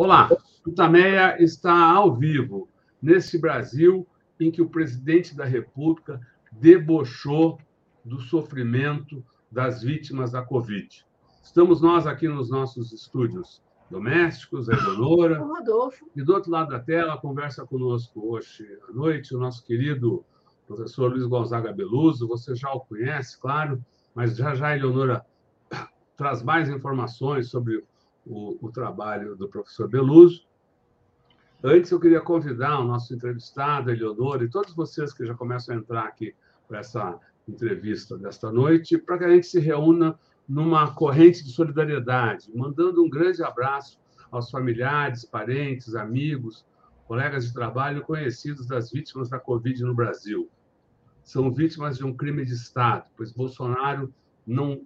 Olá, Tutameia está ao vivo nesse Brasil em que o presidente da República debochou do sofrimento das vítimas da Covid. Estamos nós aqui nos nossos estúdios domésticos, a Eleonora. E do outro lado da tela, conversa conosco hoje à noite o nosso querido professor Luiz Gonzaga Beluso. Você já o conhece, claro, mas já já a Eleonora traz mais informações sobre o, o trabalho do professor Beluso. Antes, eu queria convidar o nosso entrevistado, Eleonora, e todos vocês que já começam a entrar aqui para essa entrevista desta noite, para que a gente se reúna numa corrente de solidariedade, mandando um grande abraço aos familiares, parentes, amigos, colegas de trabalho conhecidos das vítimas da Covid no Brasil. São vítimas de um crime de Estado, pois Bolsonaro não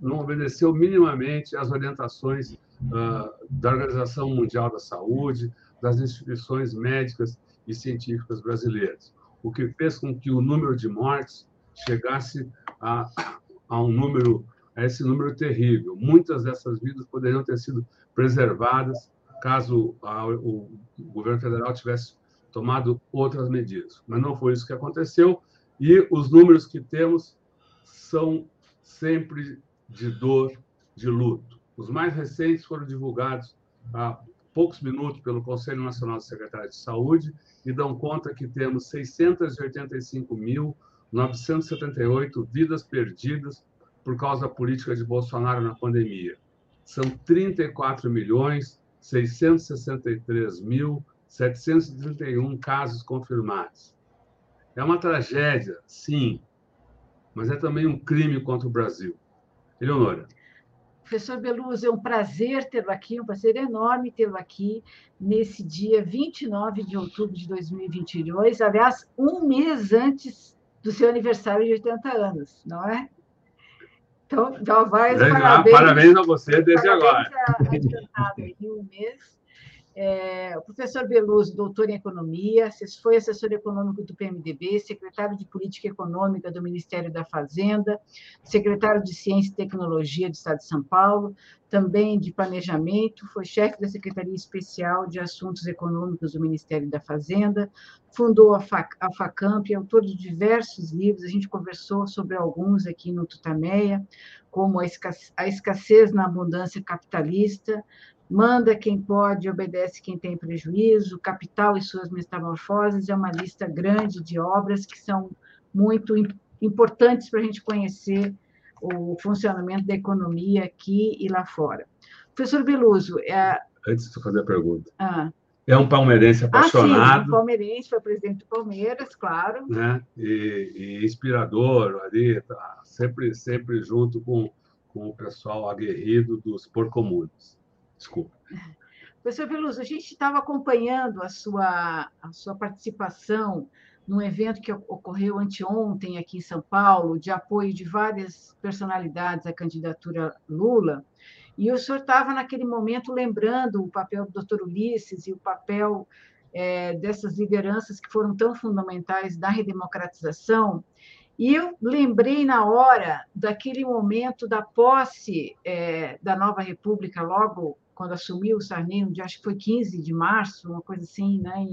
não obedeceu minimamente às orientações uh, da Organização Mundial da Saúde, das instituições médicas e científicas brasileiras, o que fez com que o número de mortes chegasse a, a um número a esse número terrível. Muitas dessas vidas poderiam ter sido preservadas caso a, o, governo federal tivesse tomado outras medidas, mas não foi isso que aconteceu e os números que temos são sempre de dor, de luto. Os mais recentes foram divulgados há poucos minutos pelo Conselho Nacional de Secretários de Saúde e dão conta que temos 685.978 vidas perdidas por causa da política de Bolsonaro na pandemia. São 34 milhões 663 mil 731 casos confirmados. É uma tragédia, sim, mas é também um crime contra o Brasil. Eleonora. Professor Beluso, é um prazer tê-lo aqui, um prazer enorme tê-lo aqui nesse dia 29 de outubro de 2022, aliás, um mês antes do seu aniversário de 80 anos, não é? Então, já vai parabéns. Parabéns a você desde parabéns agora. Adiantado aí, um mês. É, o professor Beluso, doutor em economia, foi assessor econômico do PMDB, secretário de Política Econômica do Ministério da Fazenda, secretário de Ciência e Tecnologia do Estado de São Paulo, também de Planejamento, foi chefe da Secretaria Especial de Assuntos Econômicos do Ministério da Fazenda, fundou a, FAC, a FACAMP, autor de diversos livros, a gente conversou sobre alguns aqui no Tutameia, como a escassez, a escassez na abundância capitalista, manda quem pode, obedece quem tem prejuízo, capital e suas metamorfoses, é uma lista grande de obras que são muito importantes para a gente conhecer o funcionamento da economia aqui e lá fora. Professor Beluso... É... Antes de fazer a pergunta. Ah. É um palmeirense apaixonado. Ah, sim, um palmeirense, foi presidente do Palmeiras, claro. Né? E, e inspirador ali, tá sempre, sempre junto com, com o pessoal aguerrido dos porcomudos. Desculpa. Professor Veloso, a gente estava acompanhando a sua, a sua participação num evento que ocorreu anteontem aqui em São Paulo, de apoio de várias personalidades à candidatura Lula, e o senhor estava, naquele momento, lembrando o papel do doutor Ulisses e o papel é, dessas lideranças que foram tão fundamentais da redemocratização, e eu lembrei na hora daquele momento da posse é, da nova república, logo quando assumiu o Sarney, acho que foi 15 de março, uma coisa assim, né,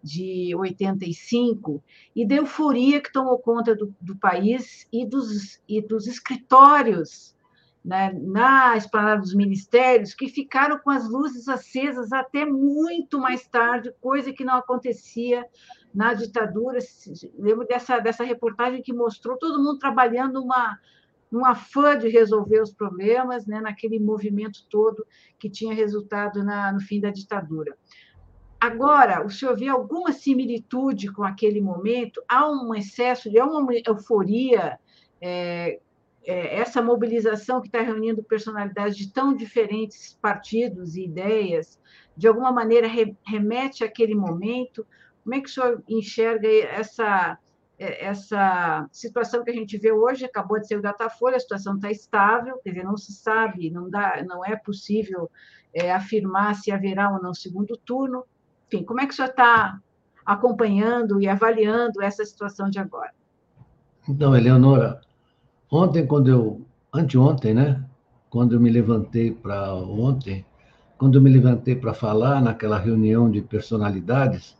de 85, e da euforia que tomou conta do, do país e dos, e dos escritórios né, na esplanada dos ministérios, que ficaram com as luzes acesas até muito mais tarde, coisa que não acontecia na ditadura. Lembro dessa, dessa reportagem que mostrou todo mundo trabalhando uma num afã de resolver os problemas, né, naquele movimento todo que tinha resultado na, no fim da ditadura. Agora, o senhor vê alguma similitude com aquele momento? Há um excesso, há uma euforia, é, é, essa mobilização que está reunindo personalidades de tão diferentes partidos e ideias, de alguma maneira remete àquele momento? Como é que o senhor enxerga essa essa situação que a gente vê hoje, acabou de ser o Datafolha, a situação está estável, quer dizer, não se sabe, não, dá, não é possível é, afirmar se haverá ou não segundo turno. Enfim, como é que o senhor está acompanhando e avaliando essa situação de agora? Então, Eleonora, ontem, quando eu. Anteontem, né? Quando eu me levantei para ontem, quando eu me levantei para falar naquela reunião de personalidades,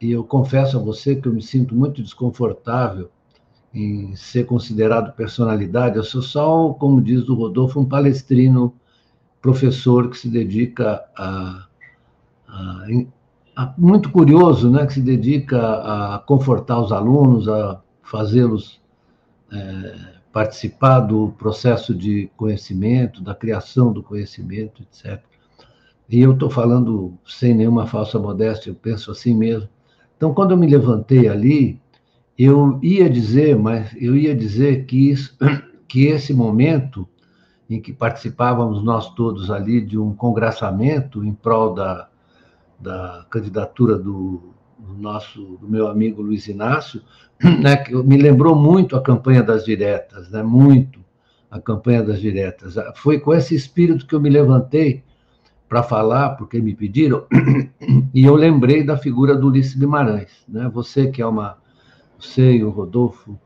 e eu confesso a você que eu me sinto muito desconfortável em ser considerado personalidade. Eu sou só, como diz o Rodolfo, um palestrino, professor que se dedica a, a, muito curioso, né, que se dedica a confortar os alunos, a fazê-los é, participar do processo de conhecimento, da criação do conhecimento, etc. E eu estou falando sem nenhuma falsa modéstia, eu penso assim mesmo. Então, quando eu me levantei ali, eu ia dizer, mas eu ia dizer que, isso, que esse momento em que participávamos nós todos ali de um congraçamento em prol da, da candidatura do, do nosso, do meu amigo Luiz Inácio, né, que me lembrou muito a campanha das diretas, né, muito a campanha das diretas. Foi com esse espírito que eu me levantei para falar, porque me pediram, e eu lembrei da figura do Ulisses Guimarães. Né? Você que é uma, você e o Rodolfo,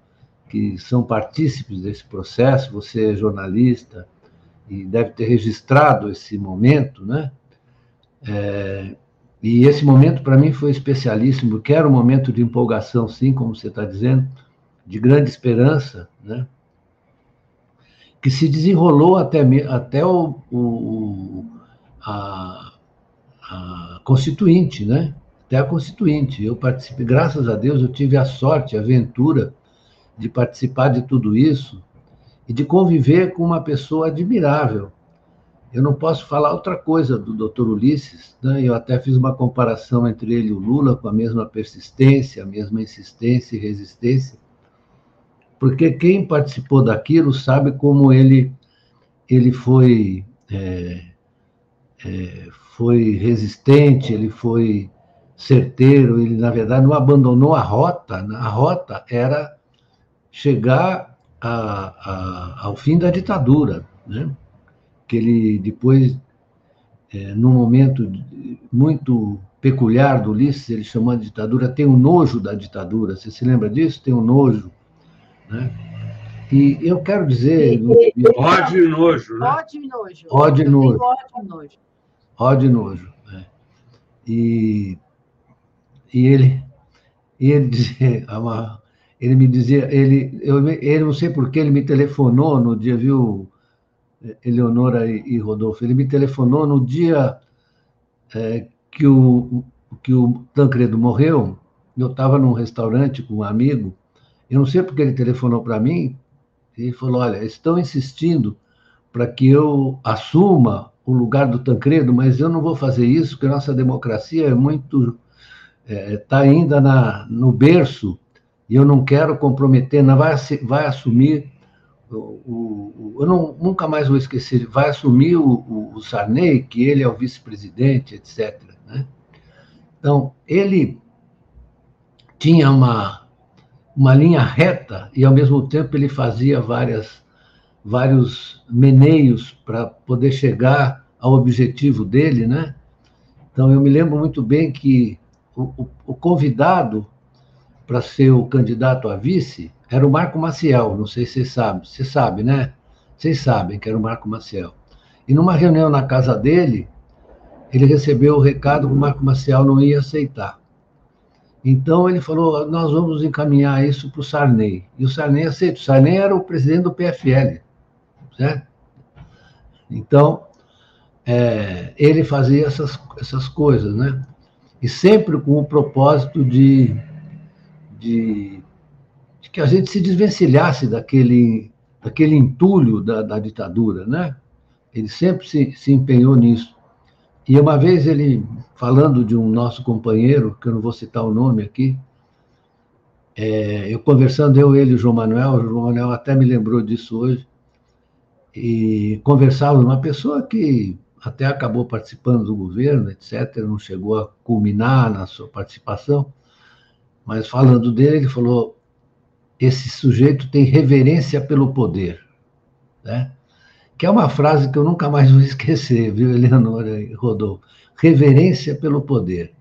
que são partícipes desse processo, você é jornalista e deve ter registrado esse momento, né? É, e esse momento para mim foi especialíssimo, porque era um momento de empolgação, sim, como você está dizendo, de grande esperança, né? que se desenrolou até, até o, o a, a Constituinte, né? Até a Constituinte. Eu participei, graças a Deus, eu tive a sorte, a aventura de participar de tudo isso e de conviver com uma pessoa admirável. Eu não posso falar outra coisa do Dr. Ulisses, né? eu até fiz uma comparação entre ele e o Lula com a mesma persistência, a mesma insistência e resistência, porque quem participou daquilo sabe como ele, ele foi é, é, foi resistente, ele foi certeiro, ele, na verdade, não abandonou a rota. Né? A rota era chegar a, a, ao fim da ditadura, né? que ele depois, é, num momento muito peculiar do Ulisses, ele chamou de ditadura, tem um nojo da ditadura, você se lembra disso? Tem um nojo, né? E eu quero dizer... Ódio e nojo, né? Ódio e nojo. Ódio e nojo. Ódio e nojo. Ó de nojo. Né? E, e ele, e ele dizia, ele me dizia, ele, eu, ele não sei por que ele me telefonou no dia, viu, Eleonora e, e Rodolfo, ele me telefonou no dia é, que, o, que o Tancredo morreu, eu estava num restaurante com um amigo, eu não sei porque ele telefonou para mim, e falou, olha, estão insistindo para que eu assuma o lugar do Tancredo, mas eu não vou fazer isso, porque nossa democracia é muito. está é, tá ainda na, no berço, e eu não quero comprometer, não vai, vai assumir. O, o, eu não, nunca mais vou esquecer, vai assumir o, o Sarney, que ele é o vice-presidente, etc. Né? Então, ele tinha uma, uma linha reta e, ao mesmo tempo, ele fazia várias vários meneios para poder chegar ao objetivo dele, né? Então, eu me lembro muito bem que o, o, o convidado para ser o candidato a vice era o Marco Maciel, não sei se vocês sabem, você sabe, né? Vocês sabem que era o Marco Maciel. E numa reunião na casa dele, ele recebeu o recado que o Marco Maciel não ia aceitar. Então ele falou: nós vamos encaminhar isso para o Sarney. E o Sarney aceitou. O Sarney era o presidente do PFL certo? Então, é, ele fazia essas, essas coisas, né? E sempre com o propósito de, de, de que a gente se desvencilhasse daquele, daquele entulho da, da ditadura, né? Ele sempre se, se empenhou nisso. E uma vez ele, falando de um nosso companheiro, que eu não vou citar o nome aqui, é, eu conversando, eu, ele e o João Manuel, o João Manuel até me lembrou disso hoje, e conversávamos uma pessoa que até acabou participando do governo, etc., não chegou a culminar na sua participação, mas falando dele, ele falou: esse sujeito tem reverência pelo poder, né? Que é uma frase que eu nunca mais vou esquecer, viu, Eleonora e Rodolfo? Reverência pelo poder.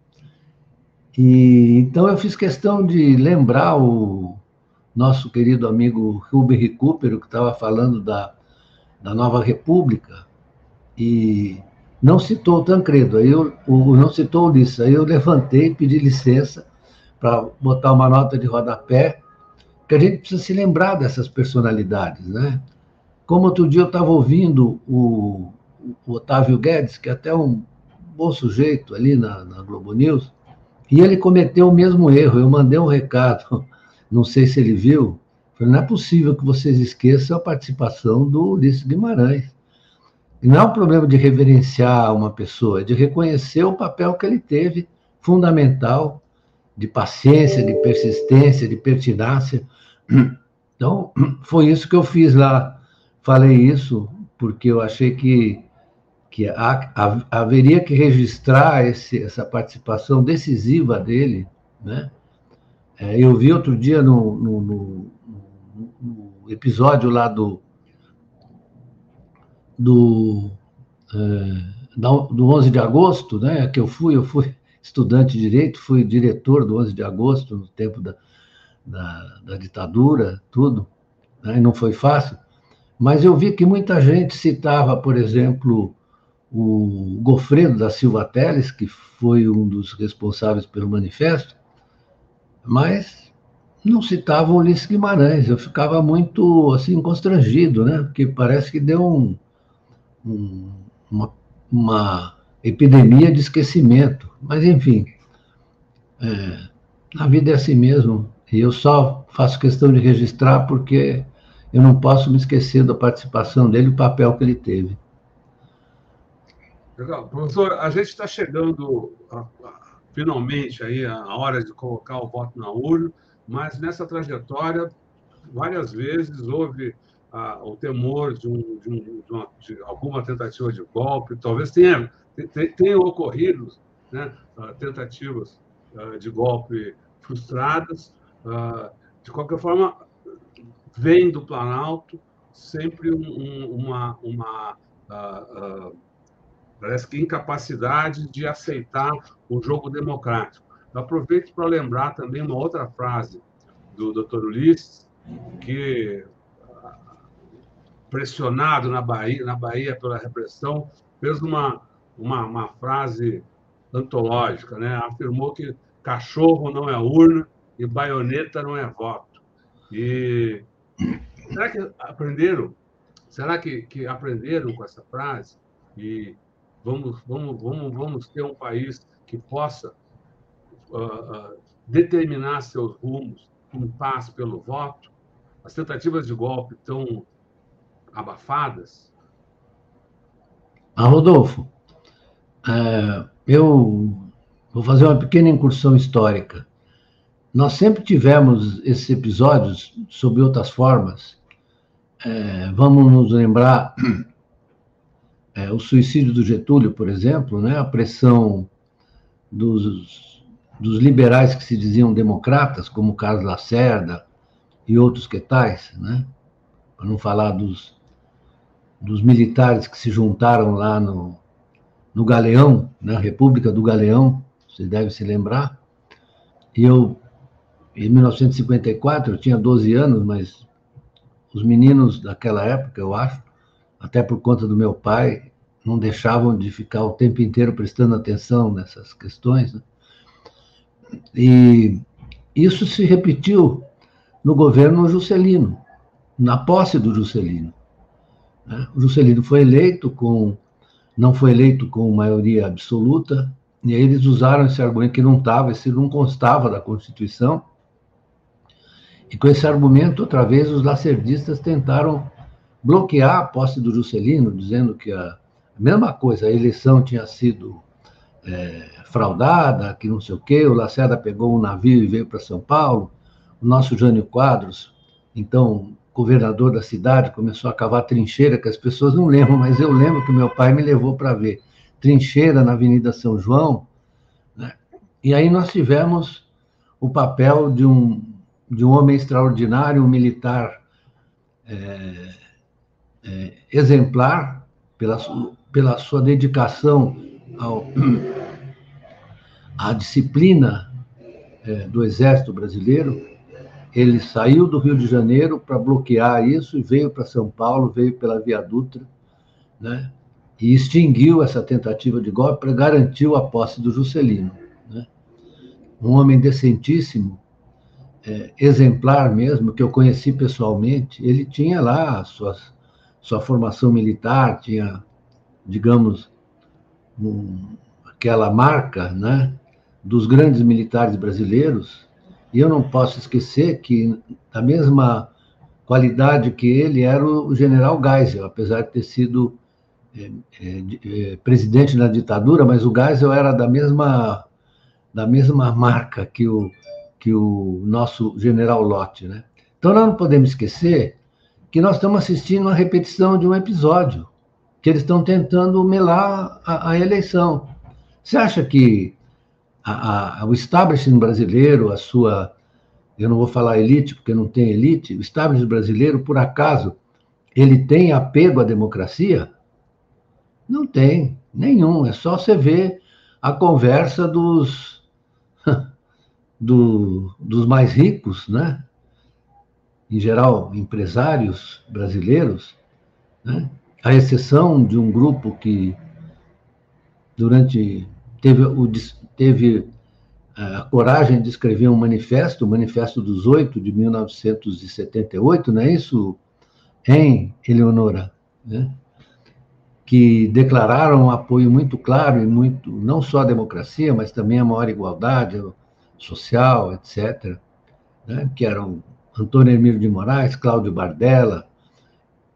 E então eu fiz questão de lembrar o nosso querido amigo Ruben Recupero, que estava falando da da nova república e não citou o Tancredo, aí eu, o, não citou o Ulisses. Aí eu levantei, pedi licença para botar uma nota de rodapé, que a gente precisa se lembrar dessas personalidades, né? Como outro dia eu estava ouvindo o, o, Otávio Guedes, que é até um bom sujeito ali na, na Globo News, e ele cometeu o mesmo erro. Eu mandei um recado, não sei se ele viu, falei, não é possível que vocês esqueçam a participação do Ulisses Guimarães. Não é um problema de reverenciar uma pessoa, é de reconhecer o papel que ele teve, fundamental, de paciência, de persistência, de pertinácia. Então, foi isso que eu fiz lá. Falei isso porque eu achei que, que haveria que registrar esse, essa participação decisiva dele. Né? É, eu vi outro dia no, no, no, no episódio lá do, do, é, do 11 de agosto, né, que eu fui, eu fui estudante de direito, fui diretor do 11 de agosto no tempo da, da, da ditadura, tudo, né, e não foi fácil, mas eu vi que muita gente citava, por exemplo, o Gofredo da Silva Teles, que foi um dos responsáveis pelo manifesto, mas não citava o Ulisses Guimarães. Eu ficava muito assim constrangido, né? Porque parece que deu um, um, uma, uma, epidemia de esquecimento. Mas, enfim, é, a vida é assim mesmo. E eu só faço questão de registrar porque eu não posso me esquecer da participação dele o papel que ele teve. Legal. Professor, a gente está chegando a, a, finalmente aí a hora de colocar o voto na urna, mas nessa trajetória, várias vezes houve ah, o temor de, um, de, um, de, uma, de, alguma tentativa de golpe, talvez tenha, tenha ocorrido né, ah, tentativas ah, de golpe frustradas. Ah, de qualquer forma, vem do Planalto sempre um, uma, uma parece que incapacidade de aceitar o jogo democrático. Eu aproveito para lembrar também uma outra frase do Dr. Ulisses, que pressionado na Bahia, na Bahia pela repressão, fez uma, uma, uma frase antológica, né? afirmou que cachorro não é urna e baioneta não é voto. E será que aprenderam? Será que, que aprenderam com essa frase? E vamos, vamos, vamos, vamos ter um país que possa uh, uh, determinar seus rumos em paz pelo voto? As tentativas de golpe estão abafadas? Ah, Rodolfo, é, eu vou fazer uma pequena incursão histórica. Nós sempre tivemos esses episódios sob outras formas. É, vamos nos lembrar é, o suicídio do Getúlio, por exemplo, né? a pressão dos, dos liberais que se diziam democratas, como Carlos Lacerda e outros que tais, né? para não falar dos, dos militares que se juntaram lá no, no Galeão, na República do Galeão, você deve se lembrar. E eu, em 1954, eu tinha 12 anos, mas os meninos daquela época, eu acho, até por conta do meu pai, não deixavam de ficar o tempo inteiro prestando atenção nessas questões. Né? E isso se repetiu no governo Juscelino, na posse do Juscelino. Né? Juscelino foi eleito com, não foi eleito com maioria absoluta, e aí eles usaram esse argumento que não estava, esse não constava da Constituição, e com esse argumento, outra vez, os lacerdistas tentaram bloquear a posse do Juscelino, dizendo que a, a mesma coisa, a eleição tinha sido é, fraudada, que não sei o quê, o Lacerda pegou um navio e veio para São Paulo, o nosso Jânio Quadros, então governador da cidade, começou a cavar trincheira, que as pessoas não lembram, mas eu lembro que meu pai me levou para ver trincheira na Avenida São João. Né? E aí nós tivemos o papel de um, de um homem extraordinário, um militar é, é, exemplar, pela, pela sua dedicação ao, à disciplina é, do Exército Brasileiro, ele saiu do Rio de Janeiro para bloquear isso e veio para São Paulo, veio pela Via Dutra, né? e extinguiu essa tentativa de golpe para garantir a posse do Juscelino. Né? Um homem decentíssimo, é, exemplar mesmo, que eu conheci pessoalmente, ele tinha lá sua formação militar, tinha, digamos, um, aquela marca né, dos grandes militares brasileiros, e eu não posso esquecer que, da mesma qualidade que ele, era o general Geisel, apesar de ter sido é, é, é, presidente na ditadura, mas o Geisel era da mesma, da mesma marca que o, que o nosso general Lott. Né? Então, nós não podemos esquecer que nós estamos assistindo uma repetição de um episódio, que eles estão tentando melar a, a eleição. Você acha que a, a, o establishment brasileiro, a sua, eu não vou falar elite, porque não tem elite, o establishment brasileiro, por acaso, ele tem apego à democracia? Não tem, nenhum. É só você ver a conversa dos, do, dos mais ricos, né? em geral, empresários brasileiros, né? exceção de um grupo que, durante teve, o, teve a coragem de escrever um manifesto, o Manifesto dos Oito, de 1978, não é isso, em Eleonora? Né? Que declararam um apoio muito claro e muito, não só à democracia, mas também à maior igualdade social, etc., né? que eram Antônio Emílio de Moraes, Cláudio Bardella,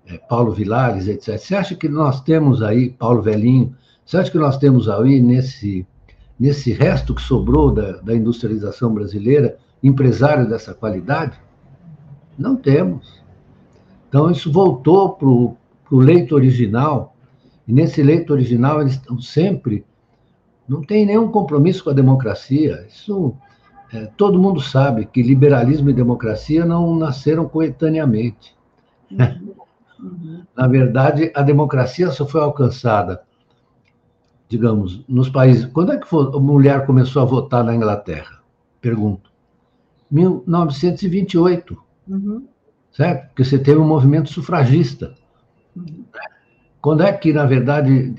eh, Paulo Vilares, etc. Você acha que nós temos aí, Paulo Velhinho, você acha que nós temos aí nesse, nesse resto que sobrou da, da industrialização brasileira empresário dessa qualidade? Não temos. Então, isso voltou para o leito original, e nesse leito original eles estão sempre. Não tem nenhum compromisso com a democracia. Isso é, todo mundo sabe que liberalismo e democracia não nasceram coetaneamente. Uhum. Na verdade, a democracia só foi alcançada digamos, nos países. Quando é que a mulher começou a votar na Inglaterra? Pergunto. 1928. Uhum. Certo? Porque você teve um movimento sufragista. Uhum. Quando é que, na verdade,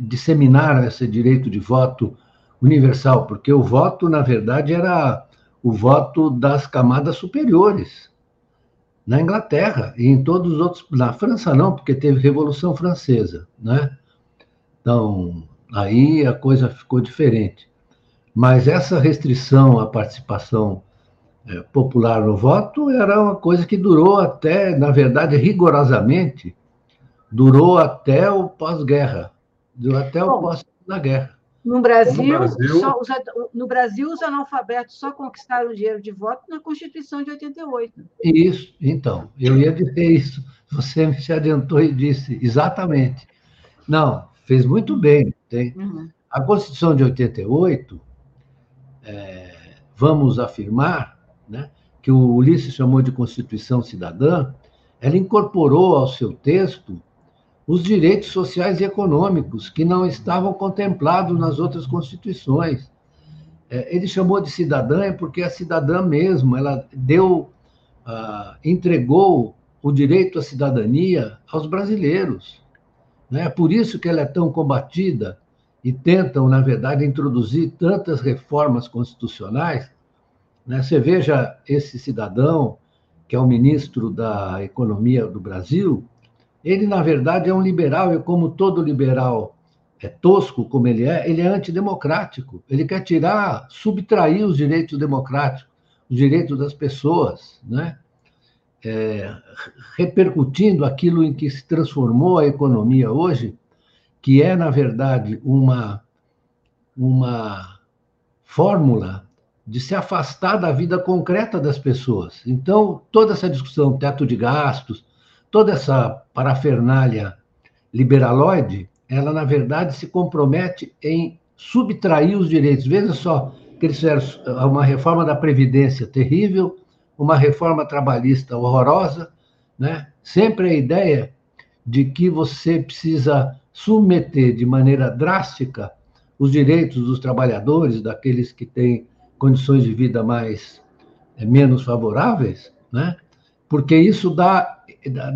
disseminaram esse direito de voto universal? Porque o voto, na verdade, era o voto das camadas superiores. Na Inglaterra e em todos os outros. Na França, não, porque teve Revolução Francesa. Né? Então, Aí a coisa ficou diferente. Mas essa restrição à participação é, popular no voto era uma coisa que durou até, na verdade, rigorosamente, durou até o pós-guerra, durou até o pós-segunda guerra. No Brasil, no Brasil... Só, os, no Brasil, os analfabetos só conquistaram o dinheiro de voto na Constituição de 88. Isso, então, eu ia dizer isso. Você me se adiantou e disse, exatamente. Não, fez muito bem. Tem. Uhum. A Constituição de 88, é, vamos afirmar, né, que o Ulisses chamou de Constituição Cidadã, ela incorporou ao seu texto os direitos sociais e econômicos que não estavam contemplados nas outras constituições. É, ele chamou de cidadã porque a cidadã mesmo, ela deu, ah, entregou o direito à cidadania aos brasileiros. É por isso que ela é tão combatida e tentam, na verdade, introduzir tantas reformas constitucionais. Né? Você veja esse cidadão, que é o ministro da Economia do Brasil, ele, na verdade, é um liberal, e como todo liberal é tosco como ele é, ele é antidemocrático. Ele quer tirar, subtrair os direitos democráticos, os direitos das pessoas, né? é, repercutindo aquilo em que se transformou a economia hoje, que é, na verdade, uma, uma fórmula de se afastar da vida concreta das pessoas. Então, toda essa discussão, teto de gastos, toda essa parafernália liberaloide, ela, na verdade, se compromete em subtrair os direitos. Veja só que eles fizeram uma reforma da Previdência terrível, uma reforma trabalhista horrorosa, né? sempre a ideia de que você precisa submeter de maneira drástica os direitos dos trabalhadores, daqueles que têm condições de vida mais é, menos favoráveis, né? porque isso dá,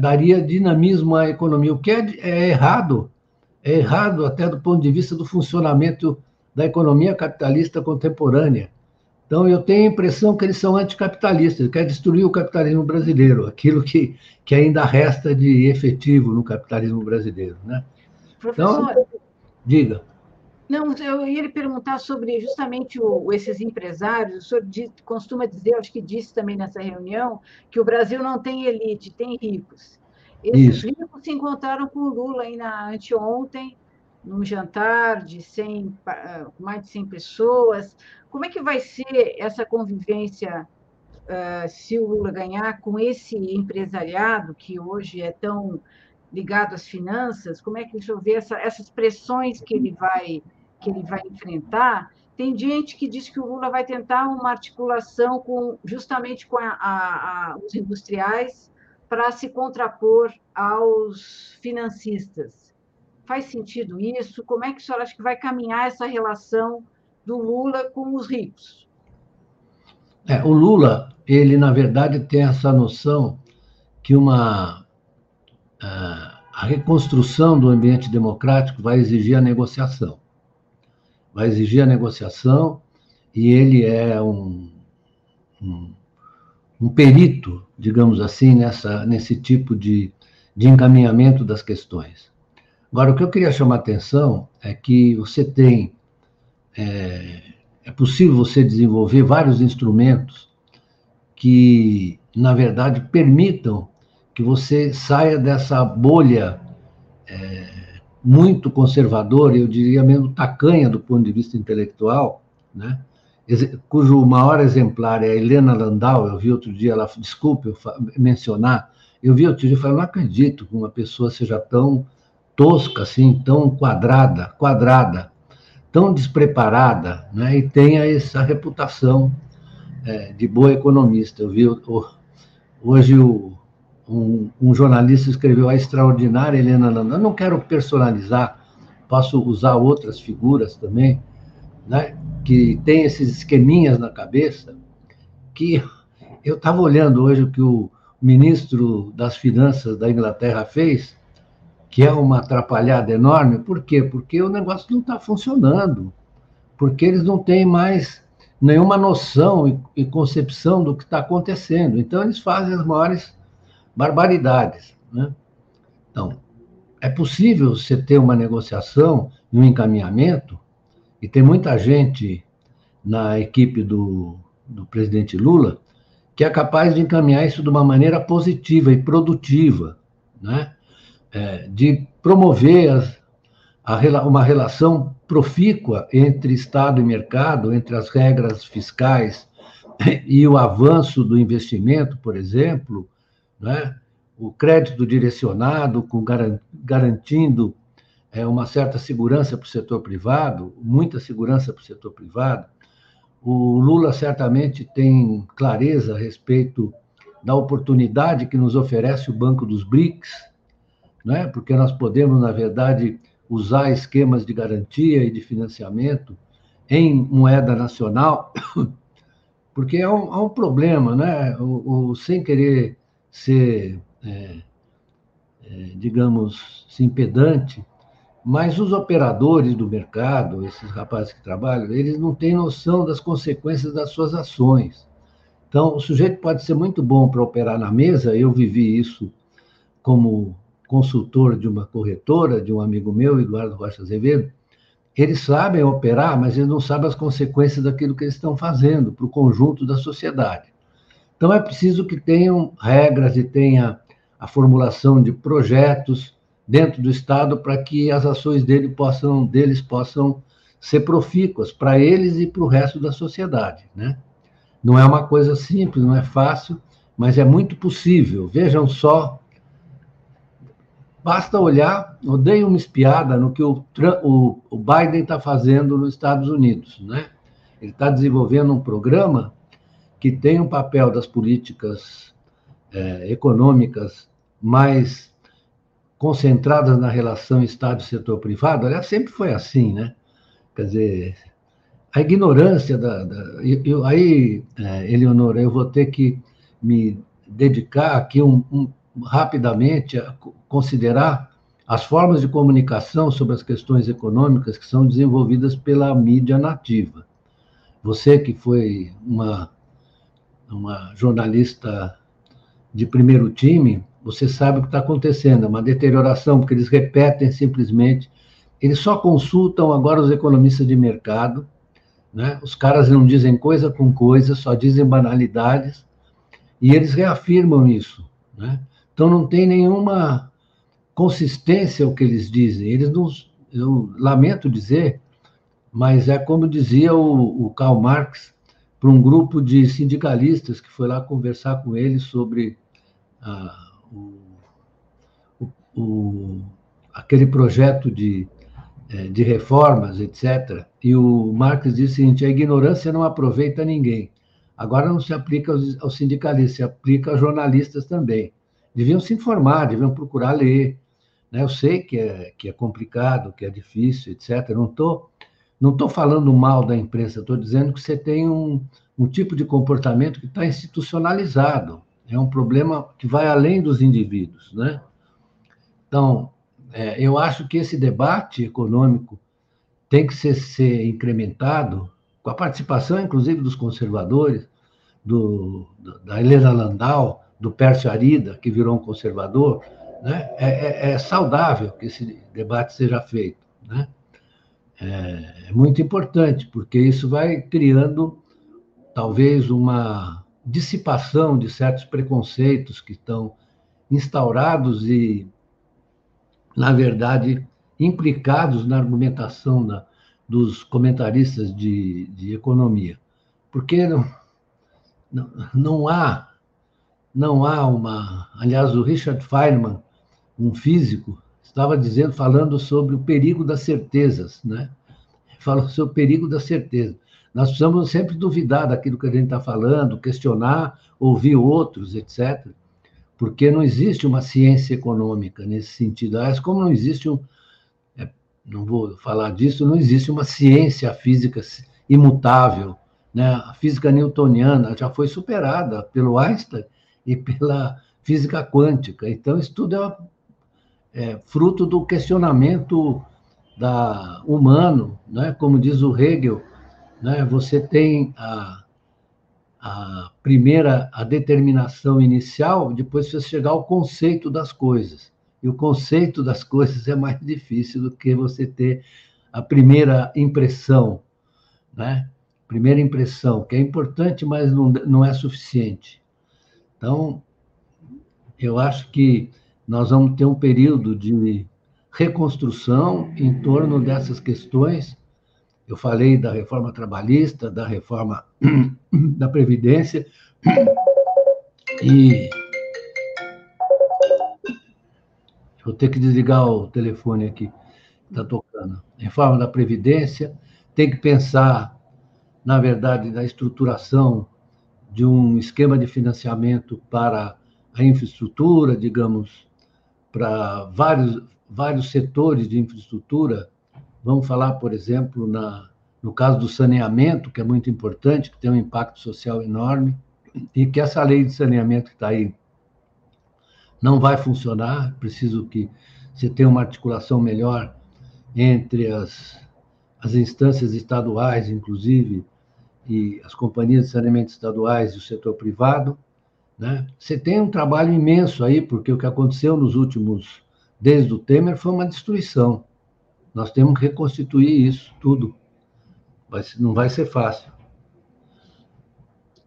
daria dinamismo à economia. O que é, é errado é errado até do ponto de vista do funcionamento da economia capitalista contemporânea. Então, eu tenho a impressão que eles são anticapitalistas, querem destruir o capitalismo brasileiro, aquilo que, que ainda resta de efetivo no capitalismo brasileiro. Né? Professor, então, diga. Não, eu ia lhe perguntar sobre justamente o, esses empresários. O senhor diz, costuma dizer, acho que disse também nessa reunião, que o Brasil não tem elite, tem ricos. Esses Isso. ricos se encontraram com o Lula aí na anteontem, num jantar de 100, mais de 100 pessoas. Como é que vai ser essa convivência uh, se o Lula ganhar com esse empresariado que hoje é tão ligado às finanças? Como é que eu ver essa, essas pressões que ele vai que ele vai enfrentar? Tem gente que diz que o Lula vai tentar uma articulação com justamente com a, a, a, os industriais para se contrapor aos financistas. Faz sentido isso? Como é que o senhor acha que vai caminhar essa relação do Lula com os ricos. É, o Lula, ele, na verdade, tem essa noção que uma a reconstrução do ambiente democrático vai exigir a negociação. Vai exigir a negociação e ele é um, um, um perito, digamos assim, nessa, nesse tipo de, de encaminhamento das questões. Agora, o que eu queria chamar a atenção é que você tem é, é possível você desenvolver vários instrumentos que, na verdade, permitam que você saia dessa bolha é, muito conservadora, eu diria mesmo tacanha do ponto de vista intelectual, né? cujo maior exemplar é a Helena Landau, eu vi outro dia, ela, desculpe eu mencionar, eu vi outro dia e falei, não acredito que uma pessoa seja tão tosca assim, tão quadrada, quadrada, tão despreparada né, e tenha essa reputação é, de boa economista. Eu vi o, hoje o, um, um, jornalista escreveu a extraordinária Helena Landau. Eu não quero personalizar, posso usar outras figuras também, né, que tem esses esqueminhas na cabeça, que eu estava olhando hoje o que o ministro das Finanças da Inglaterra fez, que é uma atrapalhada enorme. Por quê? Porque o negócio não está funcionando, porque eles não têm mais nenhuma noção e, e concepção do que está acontecendo. Então, eles fazem as maiores barbaridades. Né? Então, é possível você ter uma negociação e um encaminhamento, e tem muita gente na equipe do, do presidente Lula que é capaz de encaminhar isso de uma maneira positiva e produtiva, né? é, de promover as, a, uma relação profícua entre Estado e mercado, entre as regras fiscais e o avanço do investimento, por exemplo, né? o crédito direcionado, com garantindo é, uma certa segurança para o setor privado, muita segurança para o setor privado. O Lula certamente tem clareza a respeito da oportunidade que nos oferece o Banco dos BRICS, né? porque nós podemos, na verdade, usar esquemas de garantia e de financiamento em moeda nacional, porque há um, há um problema, né? O, o, sem querer ser, é, é, digamos, assim, pedante, mas os operadores do mercado, esses rapazes que trabalham, eles não têm noção das consequências das suas ações. Então, o sujeito pode ser muito bom para operar na mesa, eu vivi isso como consultor de uma corretora, de um amigo meu, Eduardo Rocha Azevedo, eles sabem operar, mas eles não sabem as consequências daquilo que eles estão fazendo para o conjunto da sociedade. Então é preciso que tenham regras e tenha a formulação de projetos dentro do Estado para que as ações dele possam, deles possam ser profícuas para eles e para o resto da sociedade. Né? Não é uma coisa simples, não é fácil, mas é muito possível. Vejam só Basta olhar, eu dei uma espiada no que o, o, o Biden está fazendo nos Estados Unidos. Né? Ele está desenvolvendo um programa que tem um papel das políticas é, econômicas mais concentradas na relação Estado e setor privado. Aliás, sempre foi assim, né? Quer dizer, a ignorância da. da eu, aí, é, Eleonora, eu vou ter que me dedicar aqui um, um rapidamente a considerar as formas de comunicação sobre as questões econômicas que são desenvolvidas pela mídia nativa. Você que foi uma, uma jornalista de primeiro time, você sabe o que está acontecendo, é uma deterioração, porque eles repetem simplesmente, eles só consultam agora os economistas de mercado, né? os caras não dizem coisa com coisa, só dizem banalidades, e eles reafirmam isso. Né? Então não tem nenhuma consistência o que eles dizem. Eles não, eu lamento dizer, mas é como dizia o, o Karl Marx para um grupo de sindicalistas que foi lá conversar com ele sobre ah, o, o, o, aquele projeto de, eh, de reformas, etc. E o Marx disse o seguinte: a ignorância não aproveita ninguém. Agora não se aplica aos, aos sindicalistas, se aplica aos jornalistas também. Deviam se informar, deviam procurar ler. Né? Eu sei que é, que é complicado, que é difícil, etc. Não estou não tô falando mal da imprensa, estou dizendo que você tem um, um tipo de comportamento que está institucionalizado. É um problema que vai além dos indivíduos. Né? Então, é, eu acho que esse debate econômico tem que ser, ser incrementado com a participação, inclusive, dos conservadores, do, da Helena Landau, do Pércio Arida, que virou um conservador, né? é, é, é saudável que esse debate seja feito. Né? É, é muito importante, porque isso vai criando, talvez, uma dissipação de certos preconceitos que estão instaurados e, na verdade, implicados na argumentação da, dos comentaristas de, de economia, porque não, não, não há não há uma. Aliás, o Richard Feynman, um físico, estava dizendo, falando sobre o perigo das certezas, né? Falou sobre o perigo da certeza. Nós precisamos sempre duvidar daquilo que a gente está falando, questionar, ouvir outros, etc. Porque não existe uma ciência econômica nesse sentido. Aliás, como não existe um, não vou falar disso, não existe uma ciência física imutável. Né? A física newtoniana já foi superada pelo Einstein e pela física quântica. Então, isso tudo é, é fruto do questionamento da, humano, né? como diz o Hegel, né? você tem a, a primeira, a determinação inicial, depois você chegar ao conceito das coisas. E o conceito das coisas é mais difícil do que você ter a primeira impressão, né? Primeira impressão, que é importante, mas não, não é suficiente. Então, eu acho que nós vamos ter um período de reconstrução em torno dessas questões. Eu falei da reforma trabalhista, da reforma da Previdência, e Vou ter que desligar o telefone aqui, está tocando. Reforma da Previdência, tem que pensar, na verdade, na estruturação de um esquema de financiamento para a infraestrutura, digamos, para vários, vários setores de infraestrutura. Vamos falar, por exemplo, na, no caso do saneamento, que é muito importante, que tem um impacto social enorme, e que essa lei de saneamento que está aí não vai funcionar, preciso que você tenha uma articulação melhor entre as, as instâncias estaduais, inclusive, e as companhias de saneamento estaduais e o setor privado. Né? Você tem um trabalho imenso aí, porque o que aconteceu nos últimos, desde o Temer, foi uma destruição. Nós temos que reconstituir isso tudo. não vai ser fácil.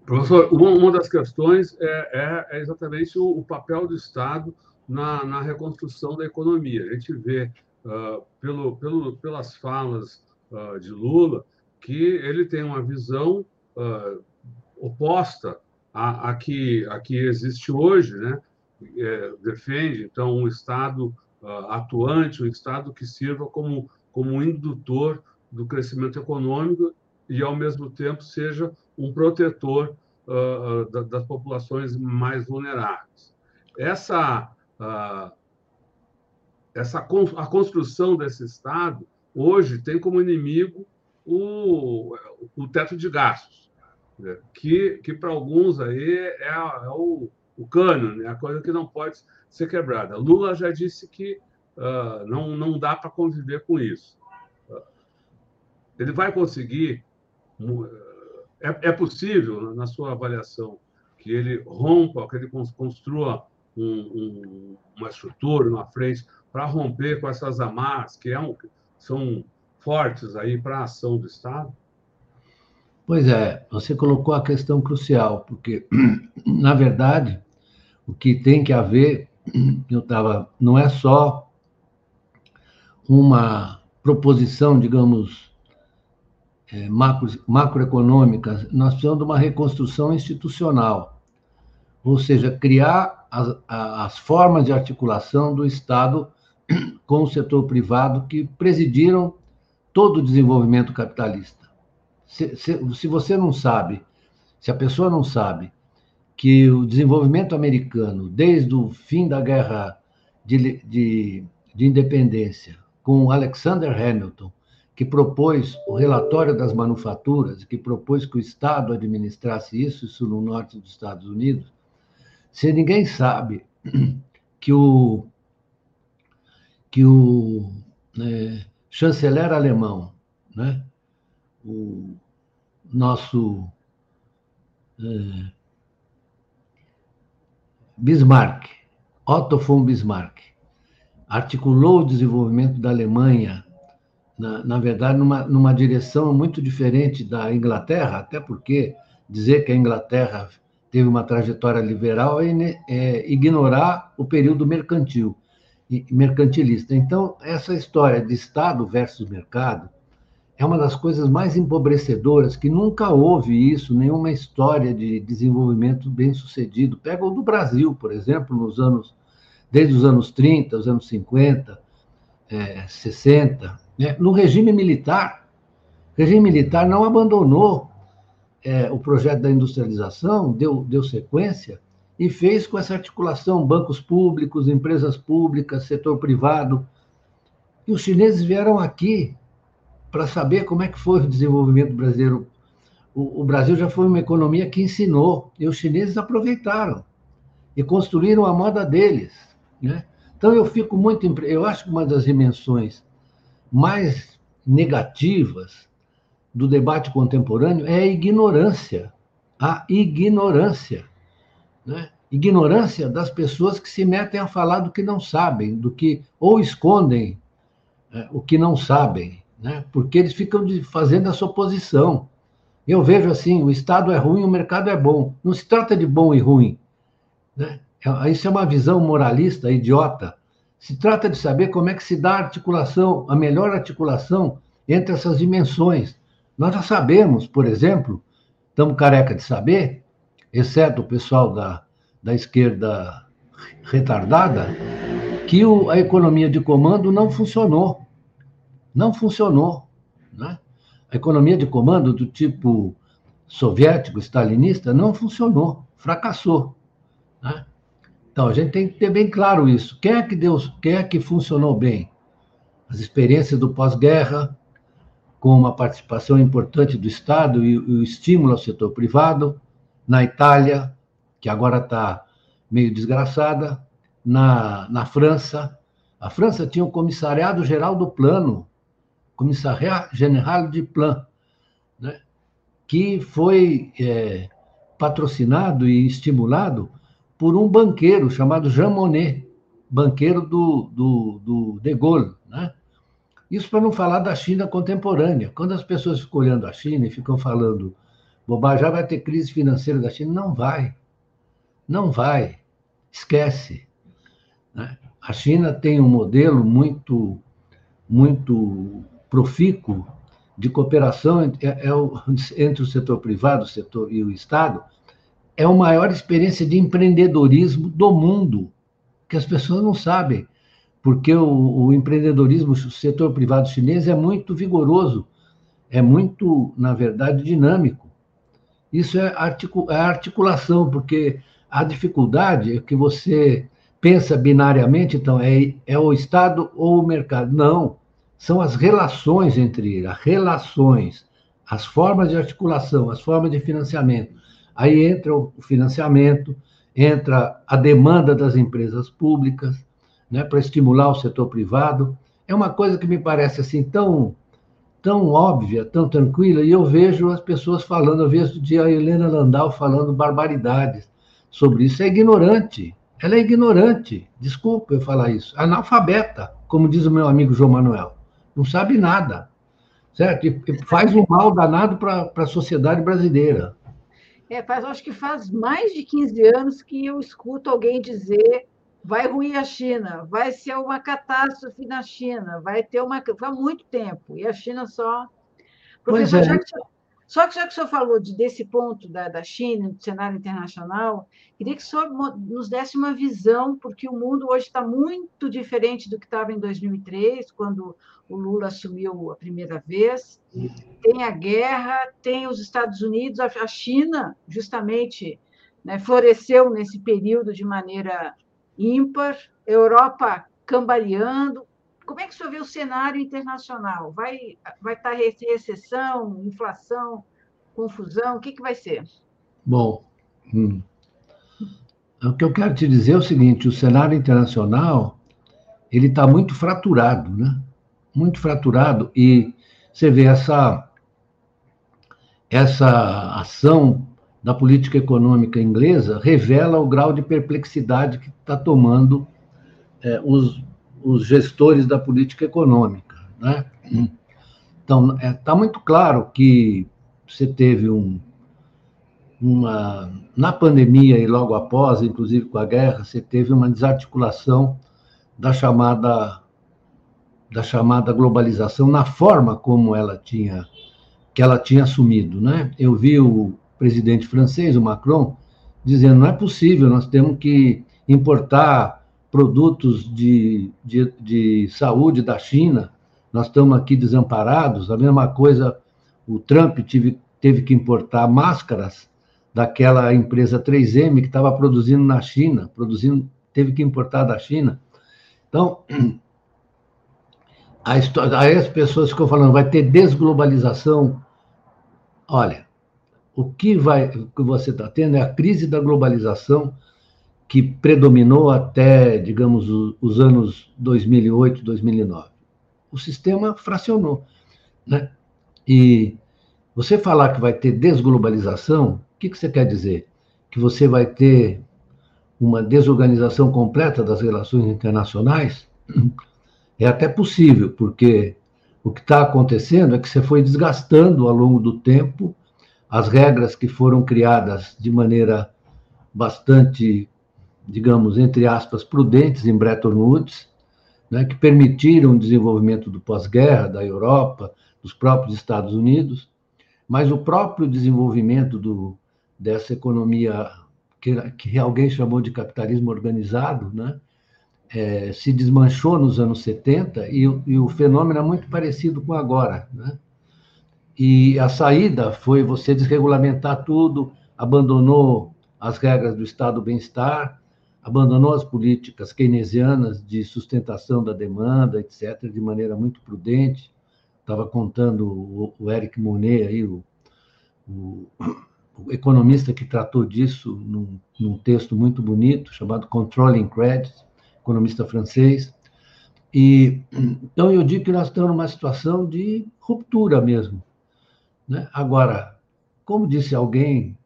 Professor, uma, das questões é, é, é exatamente o, o, papel do Estado na, na, reconstrução da economia. A gente vê, uh, pelo, pelo, pelas falas uh, de Lula, que ele tem uma visão uh, oposta à, à, que, à que existe hoje, né? É, defende, então, um Estado atuante, um Estado que sirva como, como um indutor do crescimento econômico e, ao mesmo tempo, seja um protetor uh, uh, das populações mais vulneráveis. Essa, uh, essa a construção desse Estado, hoje, tem como inimigo o, o teto de gastos, que, que para alguns aí é, é o, o cano, né? a coisa que não pode ser quebrada. Lula já disse que uh, não, não dá para conviver com isso. ele vai conseguir. É, é, possível, na sua avaliação, que ele rompa, que ele construa um, um, uma estrutura, uma frente, para romper com essas amarras que é um, são fortes aí para a ação do Estado? Pois é, você colocou a questão crucial, porque, na verdade, o que tem que haver, eu tava, não é só uma proposição, digamos, é, macro, macroeconômica, nós precisamos de uma reconstrução institucional, ou seja, criar as, as formas de articulação do Estado com o setor privado que presidiram todo o desenvolvimento capitalista. Se, se, se você não sabe, se a pessoa não sabe que o desenvolvimento americano, desde o fim da guerra de, de, de independência, com Alexander Hamilton, que propôs o relatório das manufaturas, que propôs que o Estado administrasse isso, isso no norte dos Estados Unidos, se ninguém sabe que o, que o né, chanceler alemão, né, o nosso é, Bismarck, Otto von Bismarck, articulou o desenvolvimento da Alemanha, na, na verdade, numa, numa direção muito diferente da Inglaterra, até porque dizer que a Inglaterra teve uma trajetória liberal é, é ignorar o período mercantil, mercantilista. Então, essa história de Estado versus mercado é uma das coisas mais empobrecedoras, que nunca houve isso, nenhuma história de desenvolvimento bem sucedido. Pega o do Brasil, por exemplo, nos anos, desde os anos 30, os anos 50, é, 60. Né? No regime militar, o regime militar não abandonou é, o projeto da industrialização, deu, deu sequência, e fez com essa articulação bancos públicos, empresas públicas, setor privado. E os chineses vieram aqui para saber como é que foi o desenvolvimento brasileiro. O, o, Brasil já foi uma economia que ensinou, e os chineses aproveitaram e construíram a moda deles. Né? Então, eu fico muito. Eu acho que uma das dimensões mais negativas do debate contemporâneo é a ignorância. A ignorância. Né? Ignorância das pessoas que se metem a falar do que não sabem, do que ou escondem é, o que não sabem, né? porque eles ficam fazendo essa oposição. Eu vejo assim: o Estado é ruim, o mercado é bom. Não se trata de bom e ruim. Né? É, isso é uma visão moralista, idiota. Se trata de saber como é que se dá a articulação, a melhor articulação entre essas dimensões. Nós já sabemos, por exemplo, estamos careca de saber, exceto o pessoal da, da esquerda retardada, que o, a economia de comando não funcionou. Não funcionou. Né? A economia de comando do tipo soviético, stalinista, não funcionou, fracassou. Né? Então, a gente tem que ter bem claro isso. Quem é que deu, quem é que funcionou bem? As experiências do pós-guerra, com uma participação importante do Estado e o estímulo ao setor privado, na Itália, que agora está meio desgraçada, na, na França. A França tinha o Comissariado Geral do Plano, Commissariat Général du Plan, né? que foi é, patrocinado e estimulado por um banqueiro chamado Jean Monnet, banqueiro do, do, do De Gaulle. Né? Isso para não falar da China contemporânea. Quando as pessoas ficam olhando a China e ficam falando bobagem, já vai ter crise financeira da China. Não vai. Não vai. Esquece. Né? A China tem um modelo muito, muito profícuo de cooperação entre, é, é entre o setor privado o setor, e o Estado. É a maior experiência de empreendedorismo do mundo, que as pessoas não sabem, porque o, o empreendedorismo, o setor privado chinês é muito vigoroso, é muito, na verdade, dinâmico. Isso é, é a articulação, porque a dificuldade é que você pensa binariamente, então, é, é o Estado ou o mercado. Não, são as relações entre eles, as relações, as formas de articulação, as formas de financiamento. Aí entra o financiamento, entra a demanda das empresas públicas, né, para estimular o setor privado. É uma coisa que me parece assim tão tão óbvia, tão tranquila, e eu vejo as pessoas falando, eu vejo a Helena Landau falando barbaridades sobre isso. É ignorante, ela é ignorante, desculpa eu falar isso, analfabeta, como diz o meu amigo João Manuel, não sabe nada, certo? E faz um mal danado para a sociedade brasileira. É, faz, acho que faz mais de 15 anos que eu escuto alguém dizer vai ruir a China, vai ser uma catástrofe na China, vai ter uma. Há muito tempo, e a China só. Professor, é. já que, só que já que o senhor falou de, desse ponto da, da China, do cenário internacional, queria que o senhor nos desse uma visão, porque o mundo hoje está muito diferente do que estava em 2003, quando o Lula assumiu a primeira vez. Tem a guerra, tem os Estados Unidos, a, China, justamente, né, floresceu nesse período de maneira ímpar, Europa cambaleando. Como é que o senhor vê o cenário internacional? Vai, vai estar recessão, inflação, confusão? O que, que vai ser? Bom, hum. o que eu quero te dizer é o seguinte: o cenário internacional ele está muito fraturado, né? Muito fraturado e você vê essa essa ação da política econômica inglesa revela o grau de perplexidade que está tomando é, os, os gestores da política econômica. Né? Então, está é, tá muito claro que você teve um, uma. Na pandemia e logo após, inclusive com a guerra, você teve uma desarticulação da chamada da chamada globalização na forma como ela tinha que ela tinha assumido, né? Eu vi o presidente francês, o Macron, dizendo não é possível, nós temos que importar produtos de, de, de saúde da China, nós estamos aqui desamparados. A mesma coisa, o Trump tive, teve que importar máscaras daquela empresa 3M que estava produzindo na China, produzindo, teve que importar da China. Então, a história, aí as pessoas ficam falando, vai ter desglobalização. Olha, o que, vai, o que você está tendo é a crise da globalização que predominou até, digamos, os anos 2008, 2009. O sistema fracionou. Né? E você falar que vai ter desglobalização, o que, que você quer dizer? Que você vai ter uma desorganização completa das relações internacionais? É até possível, porque o que está acontecendo é que você foi desgastando ao longo do tempo as regras que foram criadas de maneira bastante, digamos, entre aspas, prudentes em Bretton Woods, né, que permitiram o desenvolvimento do pós-guerra, da Europa, dos próprios Estados Unidos, mas o próprio desenvolvimento do, dessa economia que, que alguém chamou de capitalismo organizado, né, é, se desmanchou nos anos 70 e, e, o fenômeno é muito parecido com agora. Né? E a saída foi você desregulamentar tudo, abandonou as regras do Estado do bem-estar, abandonou as políticas keynesianas de sustentação da demanda, etc., de maneira muito prudente. Estava contando o, o Eric Monet, aí, o, o, o, economista que tratou disso num, num texto muito bonito, chamado Controlling Credit, economista francês. E, então, eu digo que nós estamos numa situação de ruptura mesmo. Né? Agora, como disse alguém,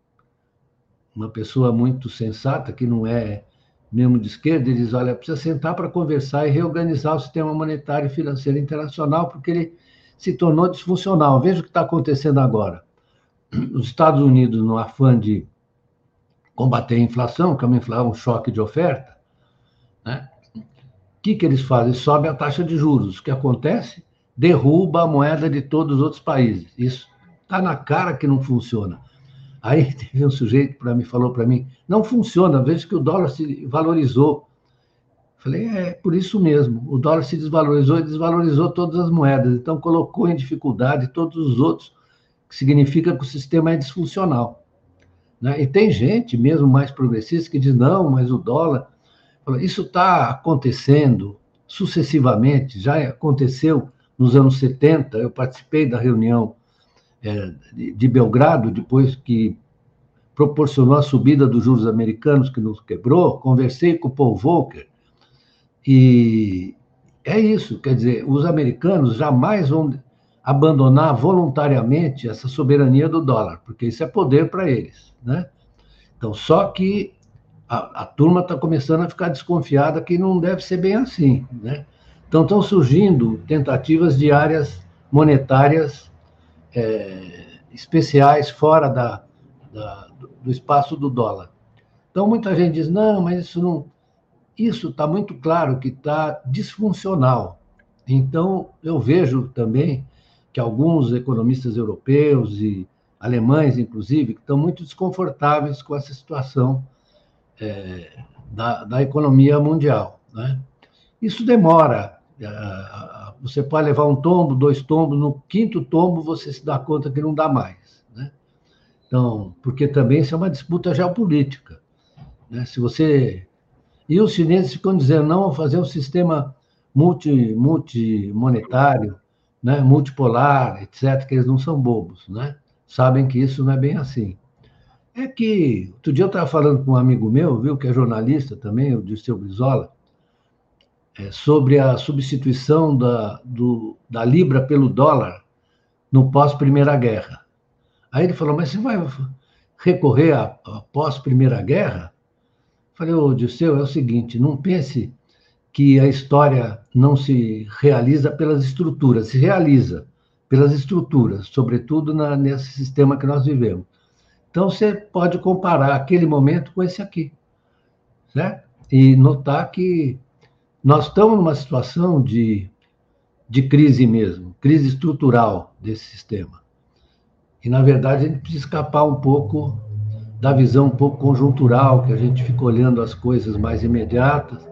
uma pessoa muito sensata, que não é mesmo de esquerda, ele diz: olha, precisa sentar para conversar e reorganizar o sistema monetário e financeiro internacional, porque ele se tornou disfuncional. Veja o que está acontecendo agora. Os Estados Unidos, no afã de combater a inflação, que é um choque de oferta, que, que eles fazem? Sobe a taxa de juros. O que acontece? Derruba a moeda de todos os outros países. Isso Está na cara que não funciona. Aí teve um sujeito para me falou para mim, não funciona, veja que o dólar se valorizou. Falei, é por isso mesmo. O dólar se desvalorizou e desvalorizou todas as moedas. Então colocou em dificuldade todos os outros, que significa que o sistema é disfuncional. Né? E tem gente, mesmo mais progressista, que diz, não, mas o dólar. Isso está acontecendo sucessivamente, já aconteceu nos anos 70, eu participei da reunião é, de Belgrado, depois que proporcionou a subida dos juros americanos que nos quebrou, conversei com o Paul Volcker E é isso, quer dizer, os americanos jamais vão abandonar voluntariamente essa soberania do dólar, porque isso é poder para eles, né? Então, só que a, a turma está começando a ficar desconfiada que não deve ser bem assim, né? Então, estão surgindo tentativas de áreas monetárias é, especiais fora da, da, do espaço do dólar. Então, muita gente diz, não, mas isso não... Isso está muito claro que está disfuncional. Então, eu vejo também que alguns economistas europeus e alemães, inclusive, estão muito desconfortáveis com essa situação é, da, da, economia mundial. Né? Isso demora. É, você pode levar um tombo, dois tombos, no quinto tombo você se dá conta que não dá mais. Né? Então, porque também isso é uma disputa geopolítica. Né? Se você e os chineses ficam dizendo não fazer um sistema multi, multimonetário, né, multipolar, etc., que eles não são bobos, né? Sabem que isso não é bem assim. É que, outro dia eu estava falando com um amigo meu, viu, que é jornalista também, o Dirceu Brizola, é, sobre a substituição da, do, da Libra pelo dólar no pós-Primeira Guerra. Aí ele falou, mas você vai recorrer à, pós-Primeira Guerra? Falei, ô Dirceu, é o seguinte, não pense que a história não se realiza pelas estruturas, se realiza pelas estruturas, sobretudo na, nesse sistema que nós vivemos. Então, você pode comparar aquele momento com esse aqui, certo? E notar que nós estamos numa situação de, de crise mesmo, crise estrutural desse sistema. E, na verdade, a gente precisa escapar um pouco da visão um pouco conjuntural, que a gente fica olhando as coisas mais imediatas.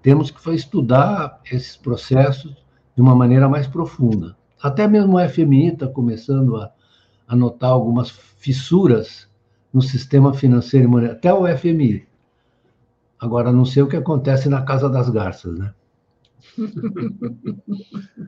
Temos que estudar esses processos de uma maneira mais profunda. Até mesmo o FMI está começando a, a notar algumas fissuras no sistema financeiro e monetário, até o FMI. Agora, não sei o que acontece na Casa das Garças, né?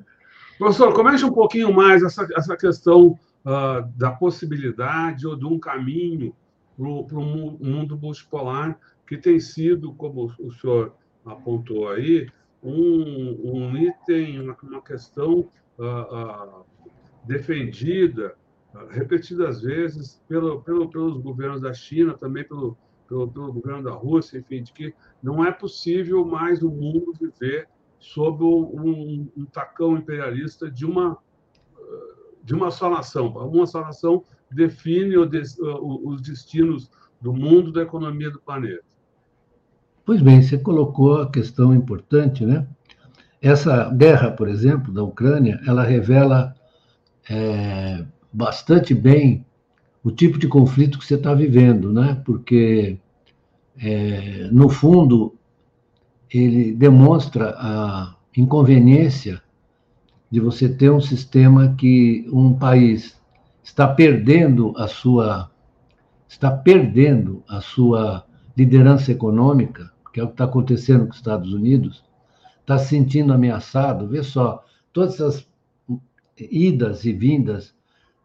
Professor, comente um pouquinho mais essa, essa questão uh, da possibilidade ou de um caminho para o mundo multipolar, que tem sido, como o senhor apontou aí, um, um item, uma, uma questão uh, uh, defendida repetidas vezes pelo, pelo, pelos governos da China, também pelo, pelo, pelo, governo da Rússia, enfim, de que não é possível mais o mundo viver sob um, um tacão imperialista de uma, de uma só nação. Uma só nação define os destinos do mundo, da economia do planeta. Pois bem, você colocou a questão importante, né? Essa guerra, por exemplo, da Ucrânia, ela revela é, bastante bem o tipo de conflito que você está vivendo, né? Porque, é, no fundo, ele demonstra a inconveniência de você ter um sistema que um país está perdendo a sua está perdendo a sua liderança econômica, que é o que está acontecendo com os Estados Unidos, está se sentindo ameaçado. Vê só, todas essas idas e vindas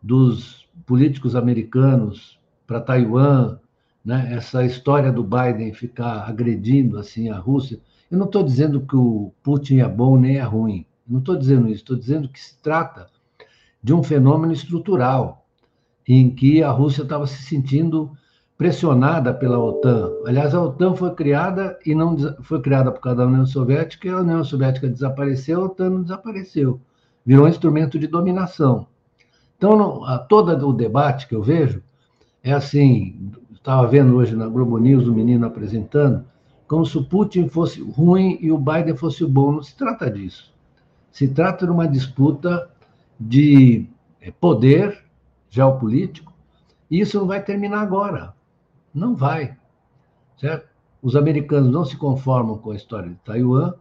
dos políticos americanos para Taiwan, né? essa história do Biden ficar agredindo assim a Rússia. Eu não estou dizendo que o Putin é bom nem é ruim. Não estou dizendo isso. Estou dizendo que se trata de um fenômeno estrutural em que a Rússia estava se sentindo pressionada pela OTAN. Aliás, a OTAN foi criada e não foi criada por causa da União Soviética, e a União Soviética desapareceu, a OTAN não desapareceu. Virou um instrumento de dominação. Então, a, todo o debate que eu vejo é assim, estava vendo hoje na Globo News o menino apresentando, como se o Putin fosse ruim e o Biden fosse bom. Não se trata disso. Se trata de uma disputa de é, poder geopolítico, e isso não vai terminar agora. Não vai. Certo? Os americanos não se conformam com a história de Taiwan,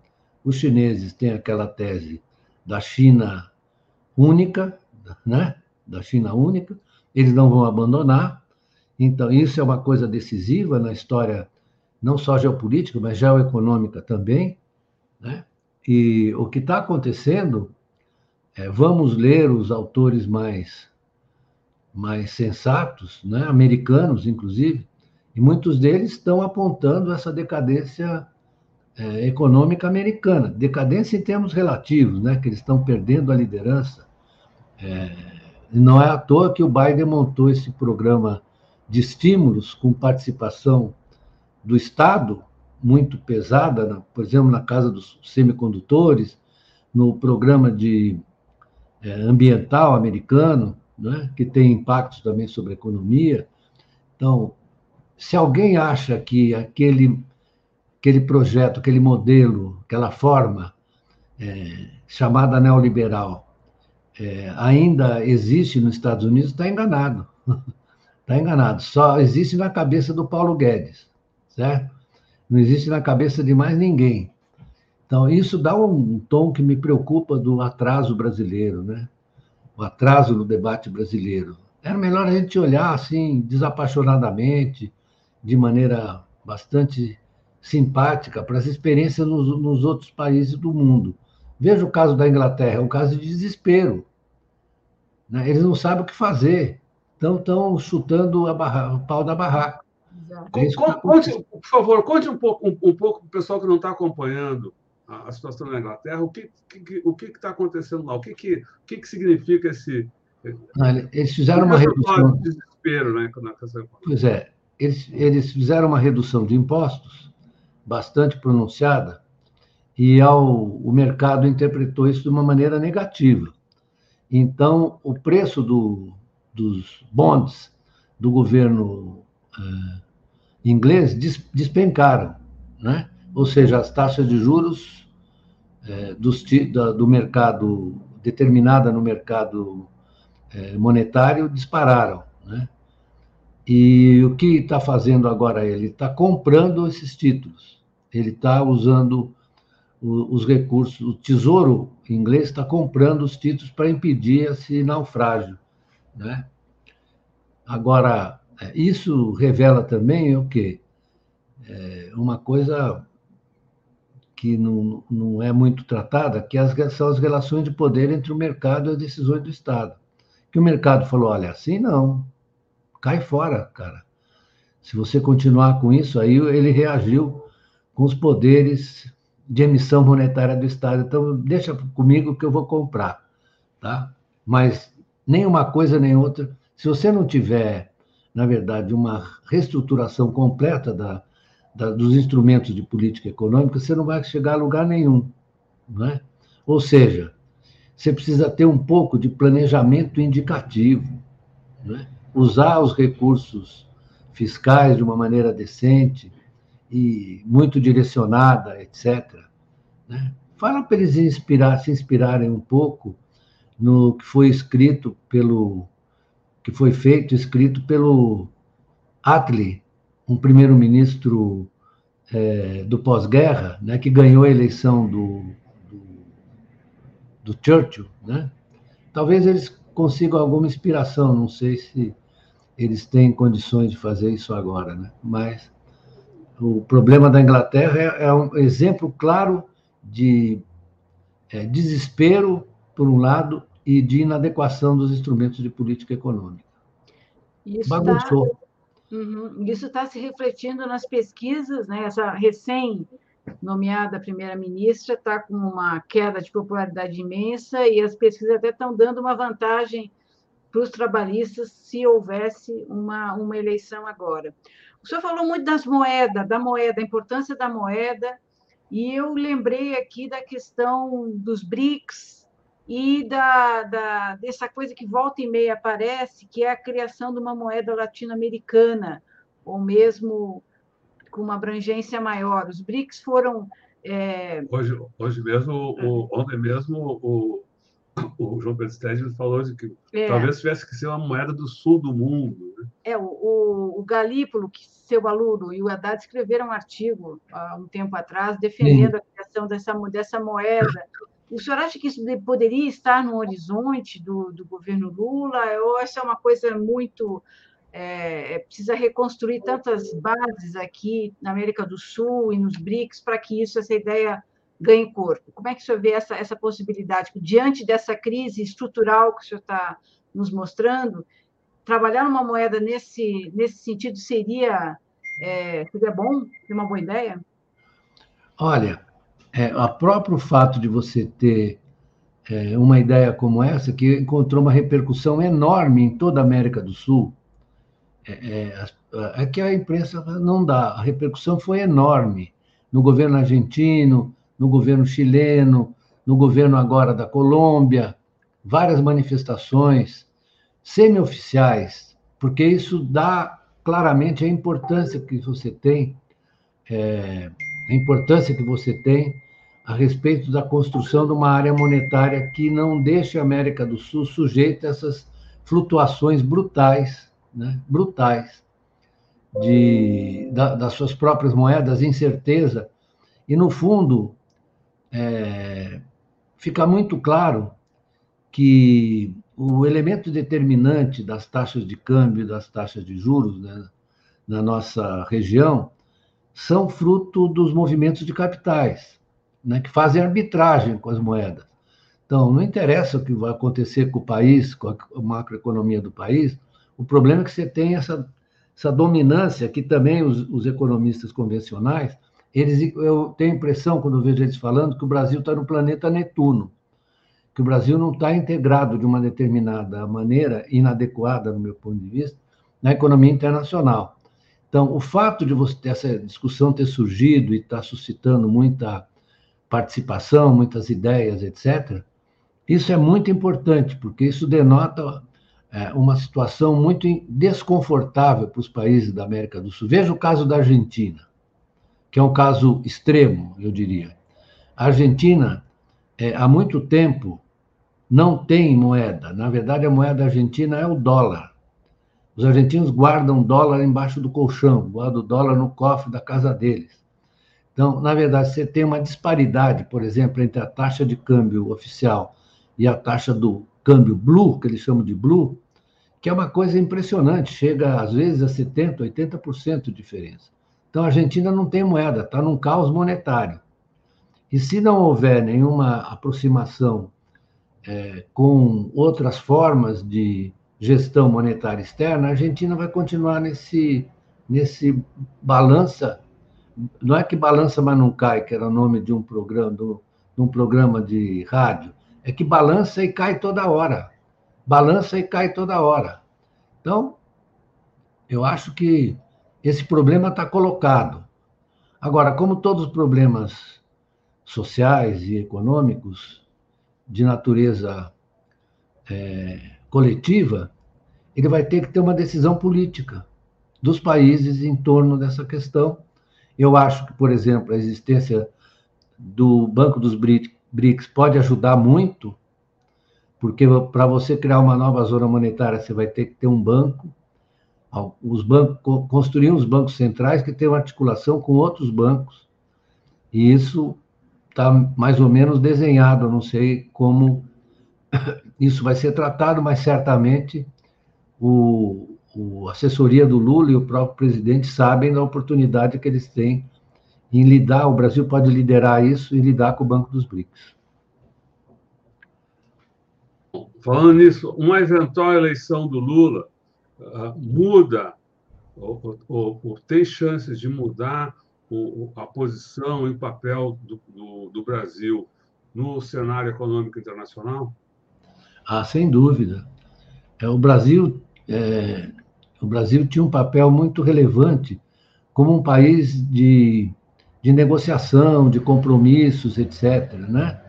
os chineses têm aquela tese da China única, né? Da China única, eles não vão abandonar. Então, isso é uma coisa decisiva na história, não só geopolítica, mas geoeconômica também. Né? E o que está acontecendo, é, vamos ler os autores mais, mais sensatos, né? americanos, inclusive, e muitos deles estão apontando essa decadência é, econômica americana. Decadência em termos relativos, né? que eles estão perdendo a liderança. É, não é à toa que o Biden montou esse programa de estímulos com participação do Estado, muito pesada, por exemplo, na casa dos semicondutores, no programa de é, ambiental americano, né, que tem impactos também sobre a economia. Então, se alguém acha que aquele, aquele projeto, aquele modelo, aquela forma é, chamada neoliberal é, ainda existe nos Estados Unidos, está enganado. Está enganado. Só existe na cabeça do Paulo Guedes, certo? Não existe na cabeça de mais ninguém. Então, isso dá um tom que me preocupa do atraso brasileiro, né? O atraso no debate brasileiro. Era melhor a gente olhar assim, desapaixonadamente, de maneira bastante simpática para as experiências nos, nos, outros países do mundo. Veja o caso da Inglaterra, é um caso de desespero. Né? Eles não sabem o que fazer, então estão chutando barra, o pau da barraca. É conte, por favor, conte um pouco, um, um pouco para o pessoal que não está acompanhando a, a, situação na Inglaterra, o que que, o que está acontecendo lá, o que, que, o que, que significa esse. Eles fizeram uma redução. De desespero, né? Pois é, eles, eles fizeram uma redução de impostos bastante pronunciada e ao, o mercado interpretou isso de uma maneira negativa. Então, o preço do, dos bonds do governo uh, inglês despencaram, né? ou seja, as taxas de juros uh, dos, da, do mercado, determinada no mercado uh, monetário, dispararam. Né? E o que está fazendo agora ele? Está comprando esses títulos, ele está usando os recursos, o Tesouro inglês está comprando os títulos para impedir esse naufrágio. Né? Agora, é, isso revela também o quê? É uma coisa que não, não é muito tratada, que são as relações de poder entre o mercado e as decisões do Estado. Que o mercado falou, olha, assim não, cai fora, cara. Se você continuar com isso, aí ele reagiu com os poderes de emissão monetária do Estado. Então, deixa comigo que eu vou comprar, tá? Mas nem uma coisa nem outra. Se você não tiver, na verdade, uma reestruturação completa da, da, dos instrumentos de política econômica, você não vai chegar a lugar nenhum, não é? Ou seja, você precisa ter um pouco de planejamento indicativo, é? usar os recursos fiscais de uma maneira decente, e muito direcionada, etc. Né? Fala para eles inspirar, se inspirarem um pouco no que foi escrito pelo que foi feito, escrito pelo Attlee, um primeiro-ministro é, do pós-guerra, né, que ganhou a eleição do, do, do Churchill, né? Talvez eles consigam alguma inspiração, não sei se eles têm condições de fazer isso agora, né? Mas o problema da Inglaterra é, é um exemplo claro de é, desespero, por um lado, e de inadequação dos instrumentos de política econômica. Isso Bagunçou. Tá, uhum, isso está se refletindo nas pesquisas, né? essa recém nomeada primeira-ministra está com uma queda de popularidade imensa e as pesquisas até estão dando uma vantagem para os trabalhistas se houvesse uma, uma eleição agora. O senhor falou muito das moedas, da moeda, a importância da moeda, e eu lembrei aqui da questão dos BRICS e da, da, dessa coisa que volta e meia aparece, que é a criação de uma moeda latino-americana, ou mesmo com uma abrangência maior. Os BRICS foram. É... Hoje, hoje mesmo, o, ontem mesmo, o, o João Pedro Stedley falou de que é. talvez tivesse que ser uma moeda do sul do mundo. Né? É, o, o, o Galípolo, que seu aluno, e o Haddad escreveram um artigo há um tempo atrás defendendo Sim. a criação dessa, dessa moeda. O senhor acha que isso poderia estar no horizonte do, do governo Lula? Ou essa é uma coisa muito. É, é precisa reconstruir tantas bases aqui na América do Sul e nos BRICS para que isso, essa ideia ganhe corpo. Como é que o senhor vê essa, essa possibilidade? Diante dessa crise estrutural que o senhor está nos mostrando, trabalhar numa moeda nesse, nesse sentido seria, é, seria bom? Seria uma boa ideia? Olha, é, o próprio fato de você ter é, uma ideia como essa, que encontrou uma repercussão enorme em toda a América do Sul, é, é, é que a imprensa não dá. A repercussão foi enorme no governo argentino, no governo chileno, no governo agora da Colômbia, várias manifestações semi-oficiais, porque isso dá claramente a importância que você tem, é, a importância que você tem a respeito da construção de uma área monetária que não deixe a América do Sul sujeita a essas flutuações brutais, né, brutais, de, da, das suas próprias moedas, incerteza. E, no fundo, é, fica muito claro que o elemento determinante das taxas de câmbio e das taxas de juros né, na nossa região são fruto dos movimentos de capitais, né, que fazem arbitragem com as moedas. Então, não interessa o que vai acontecer com o país, com a macroeconomia do país, o problema é que você tem essa, essa dominância que também os, os economistas convencionais eles, eu tenho a impressão, quando eu vejo eles falando, que o Brasil está no planeta Netuno, que o Brasil não está integrado de uma determinada maneira, inadequada, no meu ponto de vista, na economia internacional. Então, o fato de você ter essa discussão ter surgido e estar tá suscitando muita participação, muitas ideias, etc., isso é muito importante, porque isso denota é, uma situação muito desconfortável para os países da América do Sul. Veja o caso da Argentina que é um caso extremo, eu diria. A Argentina, é, há muito tempo, não tem moeda. Na verdade, a moeda argentina é o dólar. Os argentinos guardam dólar embaixo do colchão, guardam dólar no cofre da casa deles. Então, na verdade, você tem uma disparidade, por exemplo, entre a taxa de câmbio oficial e a taxa do câmbio blue, que eles chamam de blue, que é uma coisa impressionante, chega às vezes a 70%, 80% de diferença. Então, a Argentina não tem moeda, está num caos monetário. E se não houver nenhuma aproximação é, com outras formas de gestão monetária externa, a Argentina vai continuar nesse, nesse balança. Não é que balança, mas não cai, que era o nome de um programa, de um programa de rádio. É que balança e cai toda hora. Balança e cai toda hora. Então, eu acho que esse problema está colocado. Agora, como todos os problemas sociais e econômicos de natureza é, coletiva, ele vai ter que ter uma decisão política dos países em torno dessa questão. Eu acho que, por exemplo, a existência do Banco dos BRICS pode ajudar muito, porque para você criar uma nova zona monetária, você vai ter que ter um banco os bancos construíam os bancos centrais que têm uma articulação com outros bancos. E isso está mais ou menos desenhado, não sei como isso vai ser tratado, mas certamente o, o assessoria do Lula e o próprio presidente sabem da oportunidade que eles têm em lidar, o Brasil pode liderar isso e lidar com o Banco dos BRICS. Falando nisso, uma eventual eleição do Lula uh, muda ou, ou, ou, tem chances de mudar o, a posição e o papel do, do, do, Brasil no cenário econômico internacional? Ah, sem dúvida. É, o Brasil é, o Brasil tinha um papel muito relevante como um país de, de negociação, de compromissos, etc. Né?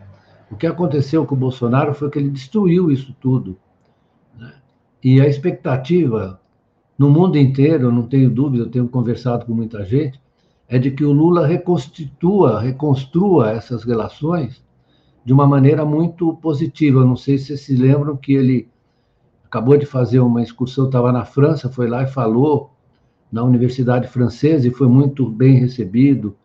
O que aconteceu com o Bolsonaro foi que ele destruiu isso tudo. E a expectativa no mundo inteiro, eu não tenho dúvida, eu tenho conversado com muita gente, é de que o Lula reconstitua, reconstrua essas relações de uma maneira muito positiva. Não sei se vocês se lembram que ele acabou de fazer uma excursão, estava na França, foi lá e falou na Universidade Francesa e foi muito bem recebido.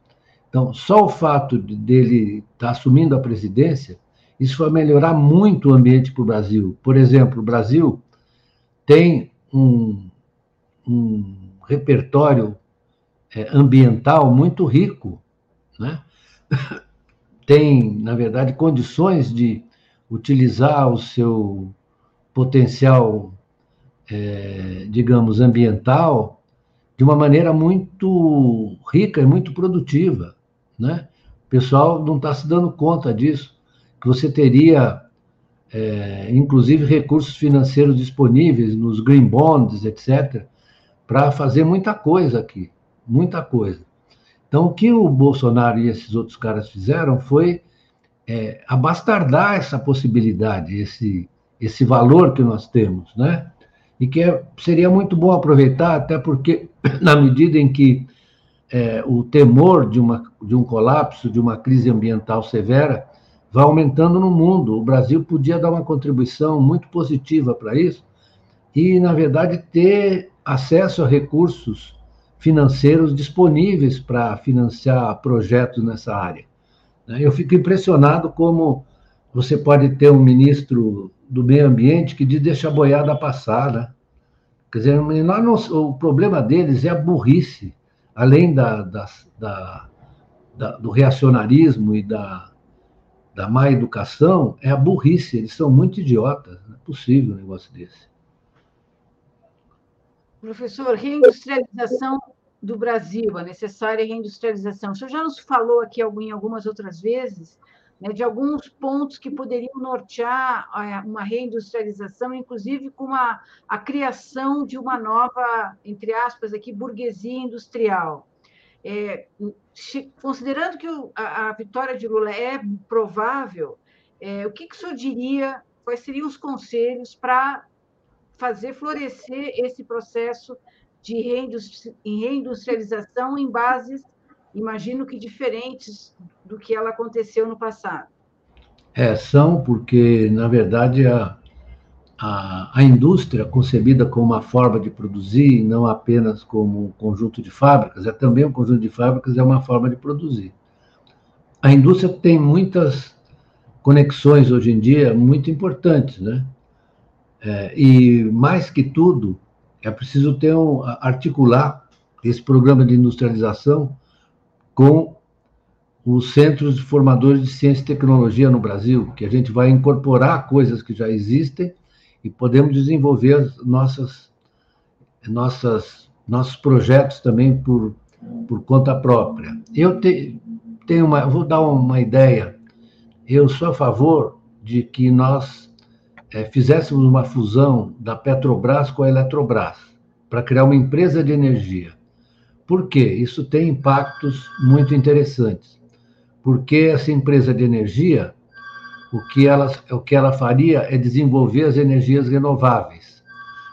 Então, só o fato de, dele estar tá assumindo a presidência, isso vai melhorar muito o ambiente para o Brasil. Por exemplo, o Brasil tem um, um repertório é, ambiental muito rico, né? tem, na verdade, condições de utilizar o seu potencial, é, digamos, ambiental de uma maneira muito rica e muito produtiva, né? O pessoal não está se dando conta disso, que você teria, é, inclusive, recursos financeiros disponíveis nos green bonds, etc., para fazer muita coisa aqui, muita coisa. Então, o que o Bolsonaro e esses outros caras fizeram foi é, abastardar essa possibilidade, esse, esse valor que nós temos, né? E que é, seria muito bom aproveitar, até porque, na medida em que é, o temor de, uma, de um colapso, de uma crise ambiental severa, vai aumentando no mundo. O Brasil podia dar uma contribuição muito positiva para isso e, na verdade, ter acesso a recursos financeiros disponíveis para financiar projetos nessa área. Né? Eu fico impressionado como você pode ter um ministro do meio ambiente que diz deixa a boiada passar. Né? Quer dizer, o problema deles é a burrice, além da, da, da do reacionarismo e da, da má educação, é a burrice. Eles são muito idiotas. Não é possível um negócio desse. Professor, reindustrialização do Brasil, a necessária reindustrialização. O senhor já nos falou aqui em algumas outras vezes né, de alguns pontos que poderiam nortear é, uma reindustrialização, inclusive com a, a criação de uma nova, entre aspas, aqui, burguesia industrial. É, considerando que a, a, vitória de Lula é provável, é, o que, que o senhor diria, quais seriam os conselhos para fazer florescer esse processo de reindustrialização em bases, imagino que diferentes do que ela aconteceu no passado. É, são porque, na verdade, a, a, a indústria, concebida como uma forma de produzir, não apenas como um conjunto de fábricas, é também um conjunto de fábricas, é uma forma de produzir. A indústria tem muitas conexões hoje em dia muito importantes, né? É, e mais que tudo, é preciso ter um, articular esse programa de industrialização com os centros formadores de ciência e tecnologia no Brasil, que a gente vai incorporar coisas que já existem e podemos desenvolver as nossas, nossas, nossos projetos também por, por conta própria. Eu te, tenho uma, vou dar uma ideia. Eu sou a favor de que nós é, fizéssemos uma fusão da Petrobras com a Eletrobras para criar uma empresa de energia. Por quê? Isso tem impactos muito interessantes. Porque essa empresa de energia, o que ela, o que ela faria é desenvolver as energias renováveis.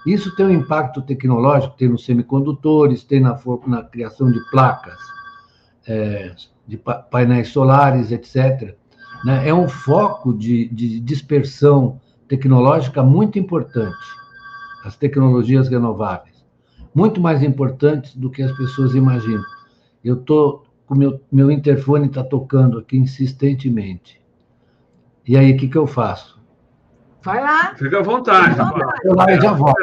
Isso tem um impacto tecnológico, tem nos semicondutores, tem na, na criação de placas, é, de painéis solares, etc. Né? É um foco de, de dispersão tecnológica muito importante, as tecnologias renováveis, muito mais importantes do que as pessoas imaginam. Eu estou com meu meu interfone está tocando aqui insistentemente. E aí o que que eu faço? Vai lá. Fica à vontade. Vou lá e já volto.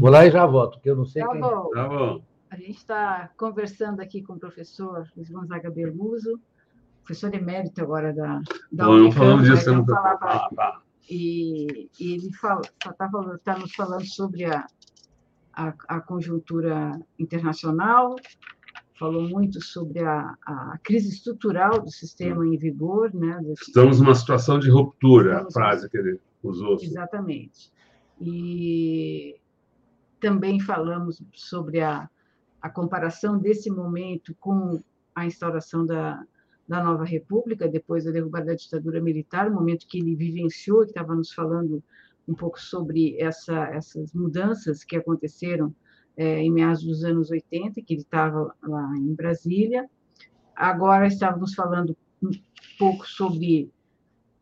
Vou lá e já volto, porque eu não sei tá quem. Bom. Tá bom. A gente está conversando aqui com o professor Luiz Gonzaga Berluso, professor emérito agora da, da Bom, não falamos disso, né? não. Falar pra e, e ele está tá nos falando sobre a, a, a, conjuntura internacional, falou muito sobre a, a, crise estrutural do sistema em vigor. Né, Estamos numa situação de ruptura, a frase que ele usou. Exatamente. E também falamos sobre a, a comparação desse momento com a instauração da, da nova república, depois da derrubada da ditadura militar, o momento que ele vivenciou, que estava nos falando um pouco sobre essa, essas mudanças que aconteceram é, em meados dos anos 80, que ele estava lá em Brasília. Agora estávamos falando um pouco sobre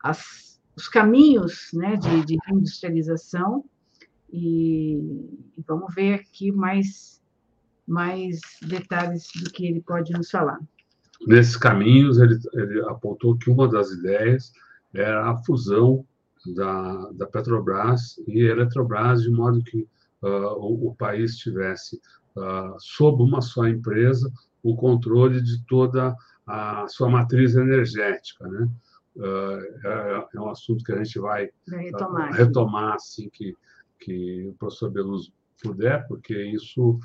as, os caminhos né, de, de industrialização e, e vamos ver aqui mais, mais detalhes do que ele pode nos falar. Nesses caminhos, ele, ele apontou que uma das ideias era a fusão da, da Petrobras e Eletrobras, de modo que uh, o, o, país tivesse, uh, sob uma só empresa, o controle de toda a sua matriz energética. Né? Uh, é, um assunto que a gente vai retomar, retomar assim que, que o professor Beluso puder, porque isso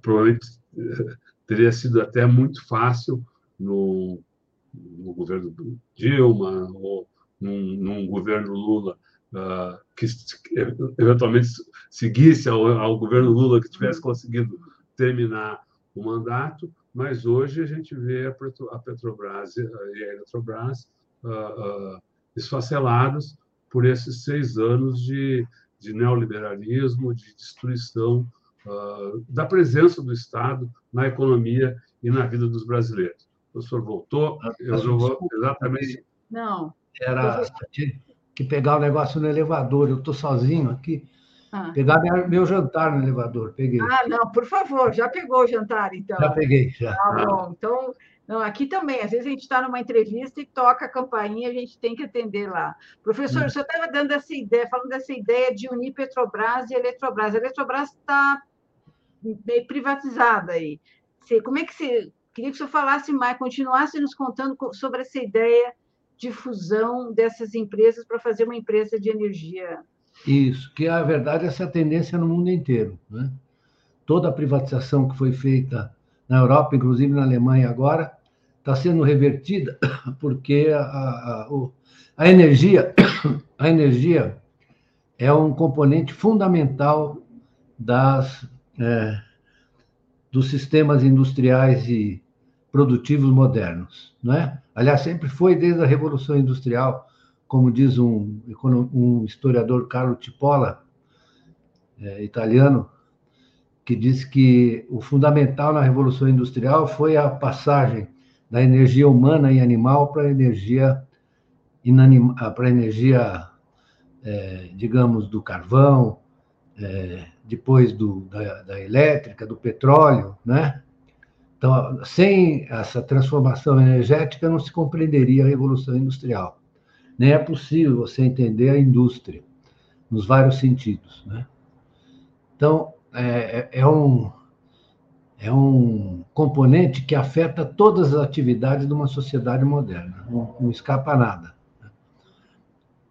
provavelmente teria sido até muito fácil no, no governo Dilma ou num, num governo Lula uh, que eventualmente seguisse ao, ao, governo Lula que tivesse conseguido terminar o mandato, mas hoje a gente vê a Petrobras e a Eletrobras uh, uh, esfacelados por esses seis anos de, de neoliberalismo, de destruição uh, da presença do Estado na economia e na vida dos brasileiros. O professor voltou, ah, eu não vou exatamente. Não. Era que pegar o negócio no elevador, eu estou sozinho aqui. Ah. Pegar meu jantar no elevador, peguei. Ah, não, por favor, já pegou o jantar, então. Já peguei, já. Tá bom, então não, aqui também, às vezes a gente está numa entrevista e toca a campainha, a gente tem que atender lá. Professor, hum. o senhor estava dando essa ideia, falando dessa ideia de unir Petrobras e Eletrobras. A Eletrobras está meio privatizada aí. Como é que você. Queria que o senhor falasse mais, continuasse nos contando sobre essa ideia de fusão dessas empresas para fazer uma empresa de energia. Isso, que a verdade essa é tendência no mundo inteiro. Né? Toda a privatização que foi feita na Europa, inclusive na Alemanha agora, está sendo revertida porque a, a, a, energia, a energia é um componente fundamental das, é, dos sistemas industriais e produtivos modernos, não é? Aliás, sempre foi desde a Revolução Industrial, como diz um, um historiador Carlo Tipola, é, italiano, que diz que o fundamental na Revolução Industrial foi a passagem da energia humana e animal para a energia inanim... para a energia, é, digamos, do carvão, é, depois do, da, da, elétrica, do petróleo, né? Então, sem essa transformação energética, não se compreenderia a Revolução Industrial. Nem é possível você entender a indústria, nos vários sentidos, né? Então, é, é, é um é um componente que afeta todas as atividades de uma sociedade moderna, não, não escapa nada.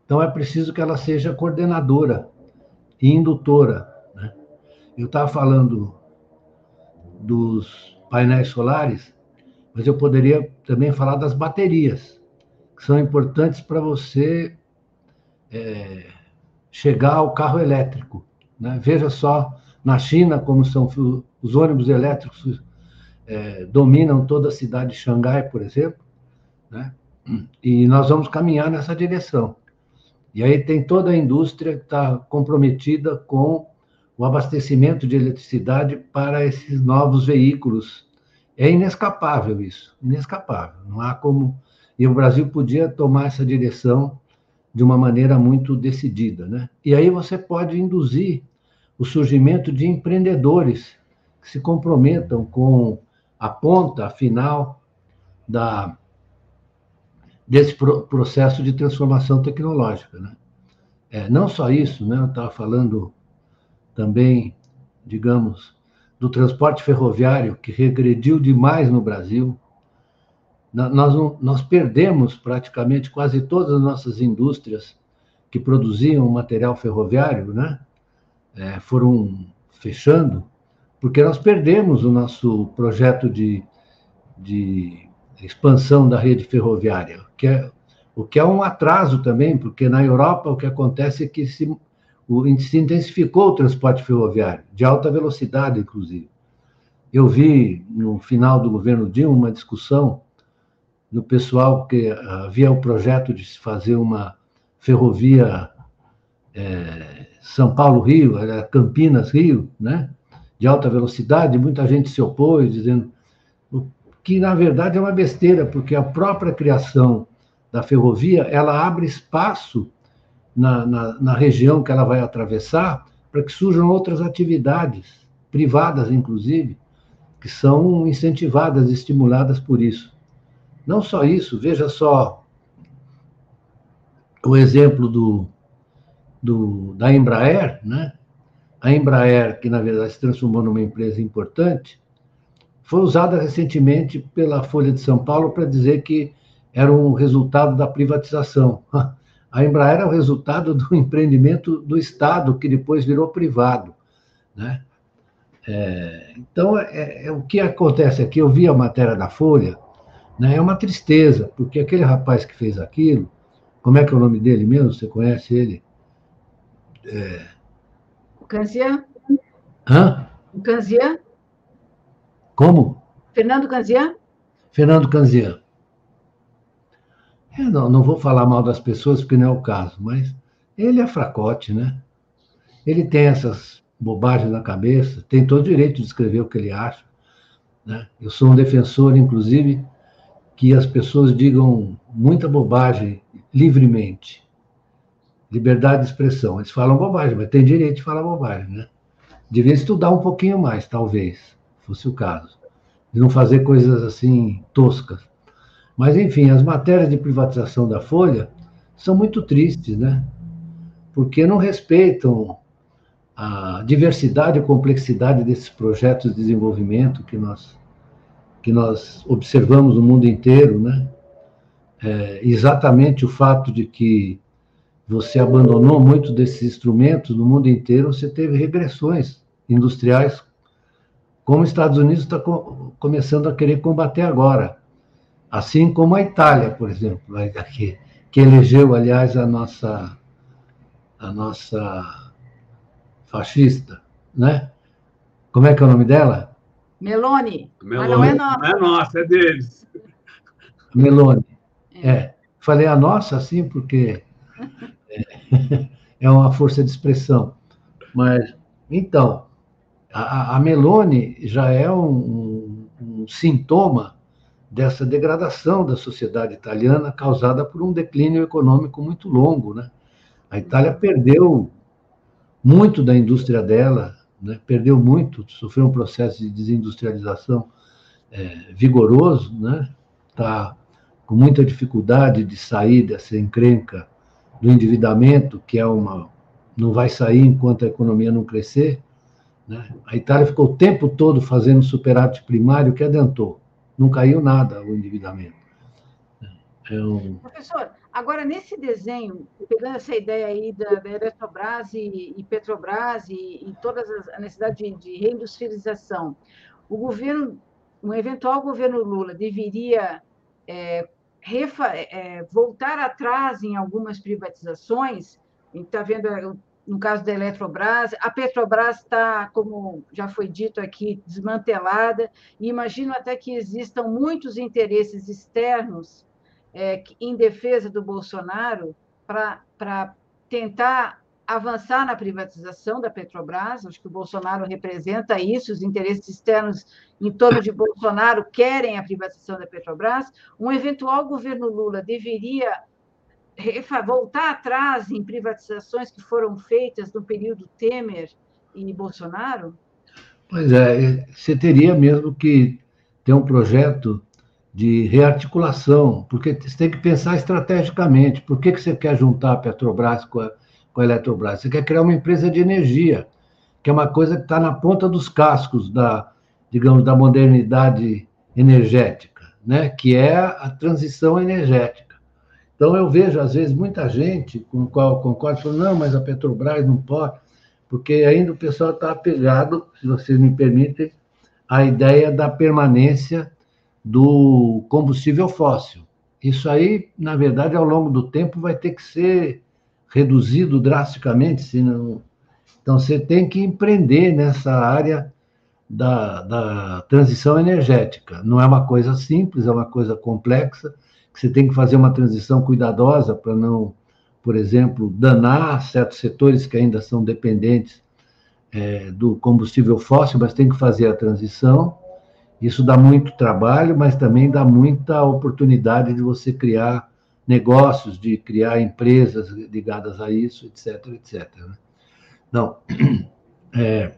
Então, é preciso que ela seja coordenadora e indutora. Né? Eu estava falando dos painéis solares, mas eu poderia também falar das baterias, que são importantes para você é, chegar ao carro elétrico. Né? Veja só na China, como são os ônibus elétricos é, dominam toda a cidade de Xangai, por exemplo, né? e nós vamos caminhar nessa direção. E aí tem toda a indústria que está comprometida com o abastecimento de eletricidade para esses novos veículos. É inescapável isso, inescapável. Não há como. E o Brasil podia tomar essa direção de uma maneira muito decidida, né? E aí você pode induzir o surgimento de empreendedores que se comprometam com a ponta final da, desse pro, processo de transformação tecnológica. Né? É, não só isso, né? eu estava falando também, digamos, do transporte ferroviário, que regrediu demais no Brasil. Nós, nós perdemos praticamente quase todas as nossas indústrias que produziam material ferroviário, né? é, foram fechando, porque nós perdemos o nosso projeto de, de expansão da rede ferroviária, que é, o que é um atraso também, porque na Europa o que acontece é que se, o, se intensificou o transporte ferroviário, de alta velocidade, inclusive. Eu vi, no final do governo Dilma, uma discussão do pessoal que havia o projeto de se fazer uma ferrovia é, São Paulo-Rio, Campinas-Rio, né? de alta velocidade, muita gente se opôs, dizendo que, na verdade, é uma besteira, porque a própria criação da ferrovia, ela abre espaço na, na, na região que ela vai atravessar para que surjam outras atividades, privadas, inclusive, que são incentivadas, estimuladas por isso. Não só isso, veja só o exemplo do, do, da Embraer, né? a Embraer, que na verdade se transformou numa empresa importante, foi usada recentemente pela Folha de São Paulo para dizer que era um resultado da privatização. A Embraer é o resultado do empreendimento do Estado, que depois virou privado. Né? É, então, é, é, o que acontece aqui, eu vi a matéria da Folha, né, é uma tristeza, porque aquele rapaz que fez aquilo, como é que é o nome dele mesmo? Você conhece ele? É... O Canzian? Hã? O Canzian? Como? Fernando Canzian? Fernando Canzian. Eu não, não vou falar mal das pessoas, porque não é o caso, mas ele é fracote, né? Ele tem essas bobagens na cabeça, tem todo o direito de escrever o que ele acha. Né? Eu sou um defensor, inclusive, que as pessoas digam muita bobagem livremente. Liberdade de expressão. Eles falam bobagem, mas tem direito de falar bobagem, né? Devia estudar um pouquinho mais, talvez, fosse o caso. De não fazer coisas assim toscas. Mas, enfim, as matérias de privatização da Folha são muito tristes, né? Porque não respeitam a diversidade e complexidade desses projetos de desenvolvimento que nós, que nós observamos no mundo inteiro, né? É, exatamente o fato de que você abandonou muito desses instrumentos no mundo inteiro, você teve regressões industriais, como os Estados Unidos está co começando a querer combater agora. Assim como a Itália, por exemplo, que, que elegeu, aliás, a nossa, a nossa fascista, né? Como é que é o nome dela? Meloni. Meloni. Mas não é nossa. Não é nossa, é deles. Meloni. É. é. Falei a nossa, assim, porque é, é uma força de expressão. Mas, então, a, a Meloni já é um, um, um sintoma dessa degradação da sociedade italiana causada por um declínio econômico muito longo. Né? A Itália perdeu muito da indústria dela, né? perdeu muito, sofreu um processo de desindustrialização é, vigoroso, está né? Tá com muita dificuldade de sair dessa encrenca do endividamento, que é uma não vai sair enquanto a economia não crescer. Né? A Itália ficou o tempo todo fazendo superávit primário que adentrou não caiu nada o endividamento. É um... Professor, agora nesse desenho, pegando essa ideia aí da, da Eletrobras e, e Petrobras e, e todas as, a necessidade de, de reindustrialização, o governo, um eventual governo Lula deveria é, refa, é, voltar atrás em algumas privatizações. A gente está vendo no caso da Eletrobras, a Petrobras está, como já foi dito aqui, desmantelada, e imagino até que existam muitos interesses externos é, em defesa do Bolsonaro para tentar avançar na privatização da Petrobras. Acho que o Bolsonaro representa isso, os interesses externos em torno de Bolsonaro querem a privatização da Petrobras. Um eventual governo Lula deveria voltar atrás em privatizações que foram feitas no período Temer e Bolsonaro? Pois é, você teria mesmo que ter um projeto de rearticulação, porque você tem que pensar estrategicamente. Por que, que você quer juntar a Petrobras com a, com a Eletrobras? Você quer criar uma empresa de energia, que é uma coisa que está na ponta dos cascos da, digamos, da modernidade energética, né? que é a transição energética. Então, eu vejo, às vezes, muita gente com qual concordo, falando, não, mas a Petrobras não pode, porque ainda o pessoal está apegado, se vocês me permitem, à ideia da permanência do combustível fóssil. Isso aí, na verdade, ao longo do tempo, vai ter que ser reduzido drasticamente, senão... Então, você tem que empreender nessa área da, da transição energética. Não é uma coisa simples, é uma coisa complexa, que você tem que fazer uma transição cuidadosa para não, por exemplo, danar certos setores que ainda são dependentes é, do combustível fóssil, mas tem que fazer a transição. Isso dá muito trabalho, mas também dá muita oportunidade de você criar negócios, de criar empresas ligadas a isso, etc, etc. Não, é,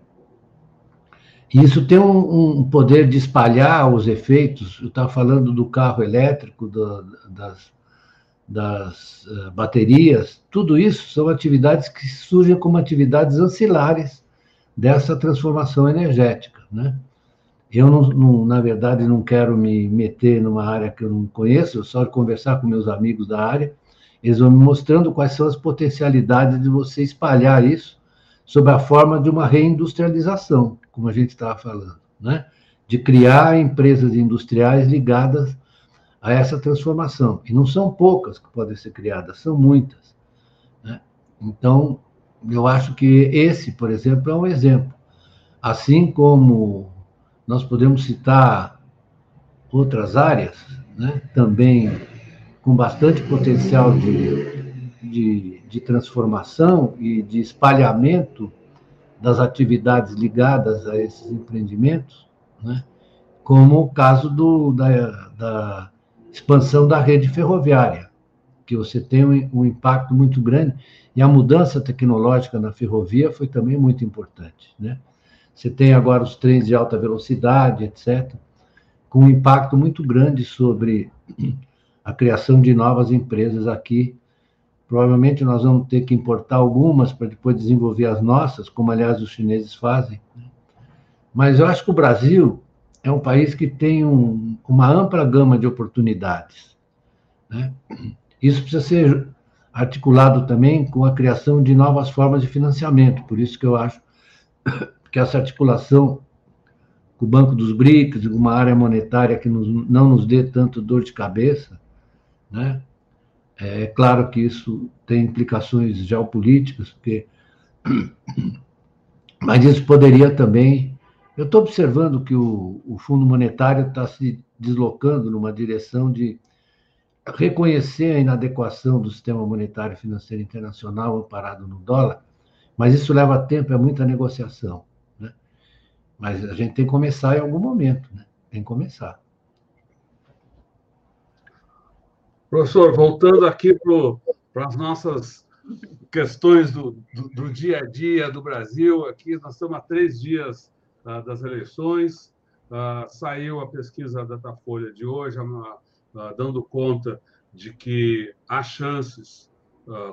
isso tem um, um, poder de espalhar os efeitos. Eu estava falando do carro elétrico, do, das, das uh, baterias, tudo isso são atividades que surgem como atividades ancilares dessa transformação energética. Né? Eu, não, não, na verdade, não quero me meter numa área que eu não conheço, eu só conversar com meus amigos da área, eles vão me mostrando quais são as potencialidades de você espalhar isso sob a forma de uma reindustrialização como a gente estava falando, né? de criar empresas industriais ligadas a essa transformação. E não são poucas que podem ser criadas, são muitas. Né? Então, eu acho que esse, por exemplo, é um exemplo. Assim como nós podemos citar outras áreas, né? também com bastante potencial de, de, de transformação e de espalhamento das atividades ligadas a esses empreendimentos, né? como o caso do, da, da expansão da rede ferroviária, que você tem um, um, impacto muito grande, e a mudança tecnológica na ferrovia foi também muito importante. Né? Você tem agora os trens de alta velocidade, etc., com um impacto muito grande sobre a criação de novas empresas aqui. Provavelmente nós vamos ter que importar algumas para depois desenvolver as nossas, como aliás os chineses fazem. Né? Mas eu acho que o Brasil é um país que tem um, uma ampla gama de oportunidades. Né? Isso precisa ser articulado também com a criação de novas formas de financiamento. Por isso que eu acho que essa articulação com o Banco dos BRICS, uma área monetária que nos, não nos dê tanto dor de cabeça, né? É claro que isso tem implicações geopolíticas, porque mas isso poderia também eu estou observando que o, o Fundo Monetário está se deslocando numa direção de reconhecer a inadequação do sistema monetário financeiro internacional amparado no dólar, mas isso leva tempo, é muita negociação. Né? Mas a gente tem que começar em algum momento, né? tem que começar. Professor, voltando aqui para as nossas questões do, do, do, dia a dia do Brasil, aqui nós estamos há três dias ah, das eleições. Ah, saiu a pesquisa da Datafolha de hoje, ah, dando conta de que há chances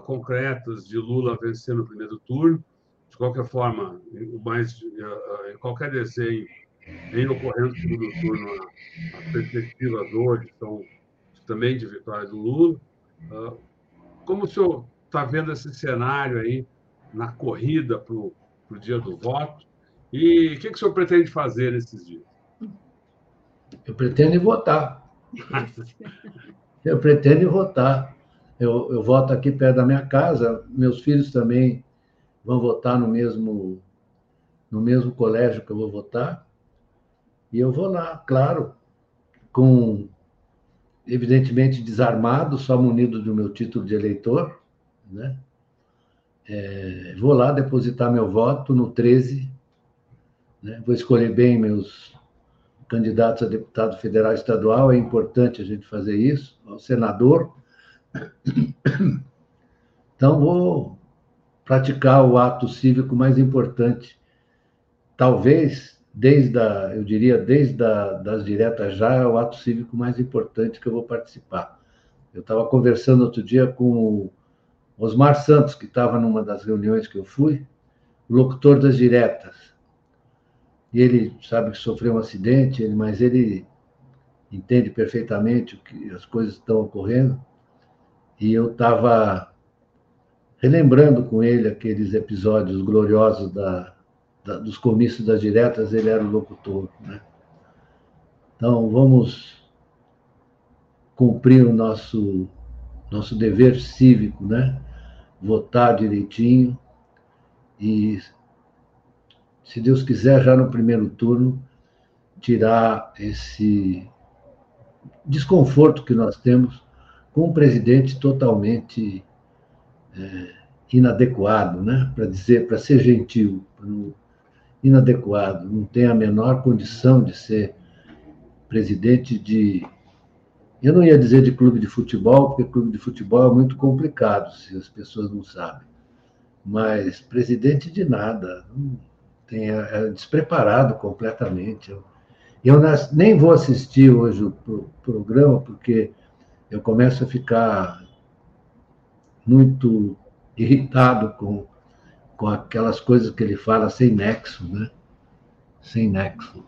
concretas de Lula vencer no primeiro turno. De qualquer forma, mais, em qualquer desenho, em ocorrendo no segundo turno, as perspectivas hoje são também de vitória do Lula. Como o senhor está vendo esse cenário aí na corrida para o dia do voto? E o que, que o senhor pretende fazer nesses dias? Eu pretendo votar. eu pretendo votar. Eu, eu voto aqui perto da minha casa. Meus filhos também vão votar no mesmo, no mesmo colégio que eu vou votar. E eu vou lá, claro, com evidentemente desarmado, só munido do meu título de eleitor, né? É, vou lá depositar meu voto no 13 né? Vou escolher bem meus candidatos a deputado federal e estadual, é importante a gente fazer isso, ao senador. Então, vou praticar o ato cívico mais importante, talvez, desde a, eu diria, desde a, das diretas já, é o ato cívico mais importante que eu vou participar. Eu estava conversando outro dia com o Osmar Santos, que estava numa das reuniões que eu fui, locutor das diretas e ele sabe que sofreu um acidente, mas ele entende perfeitamente o que as coisas estão ocorrendo. E eu estava relembrando com ele aqueles episódios gloriosos da, da, dos comícios das diretas, ele era o locutor. Né? Então, vamos cumprir o nosso, nosso dever cívico, né? votar direitinho e se Deus quiser, já no primeiro turno, tirar esse desconforto que nós temos com um presidente totalmente é, inadequado, né? para dizer, para ser gentil, inadequado, não tem a menor condição de ser presidente de. Eu não ia dizer de clube de futebol, porque clube de futebol é muito complicado, se as pessoas não sabem. Mas presidente de nada. Tem, é, é despreparado completamente. Eu, eu nem vou assistir hoje o pro, programa, porque eu começo a ficar muito irritado com, com aquelas coisas que ele fala sem nexo, né? Sem nexo.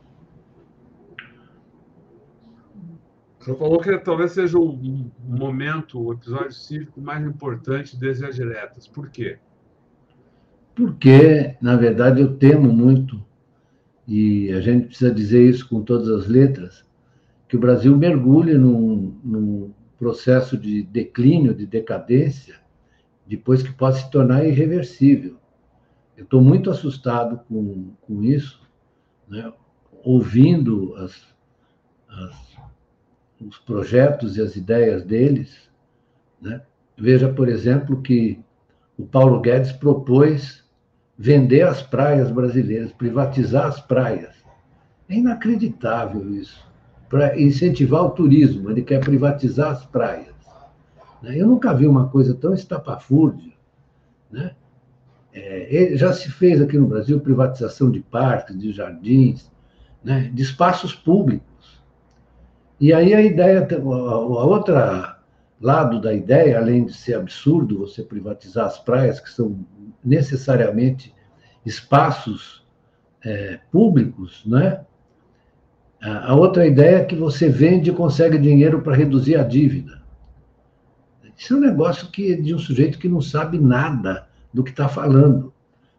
Você falou que talvez seja o momento, o episódio cívico mais importante desde as diretas. Por quê? porque, na verdade, eu temo muito e a gente precisa dizer isso com todas as letras, que o Brasil mergulhe num, num processo de declínio, de decadência, depois que pode se tornar irreversível. Estou muito assustado com, com isso, né? ouvindo as, as, os projetos e as ideias deles. Né? Veja, por exemplo, que o Paulo Guedes propôs vender as praias brasileiras, privatizar as praias. É inacreditável isso. Para incentivar o turismo, ele quer privatizar as praias. Né? Eu nunca vi uma coisa tão estapafúrdia. Né? É, já se fez aqui no Brasil privatização de parques, de jardins, né? de espaços públicos. E aí a ideia, a outra lado da ideia, além de ser absurdo você privatizar as praias, que são necessariamente espaços é, públicos, né? A outra ideia é que você vende e consegue dinheiro para reduzir a dívida. Isso é um negócio que de um sujeito que não sabe nada do que está falando.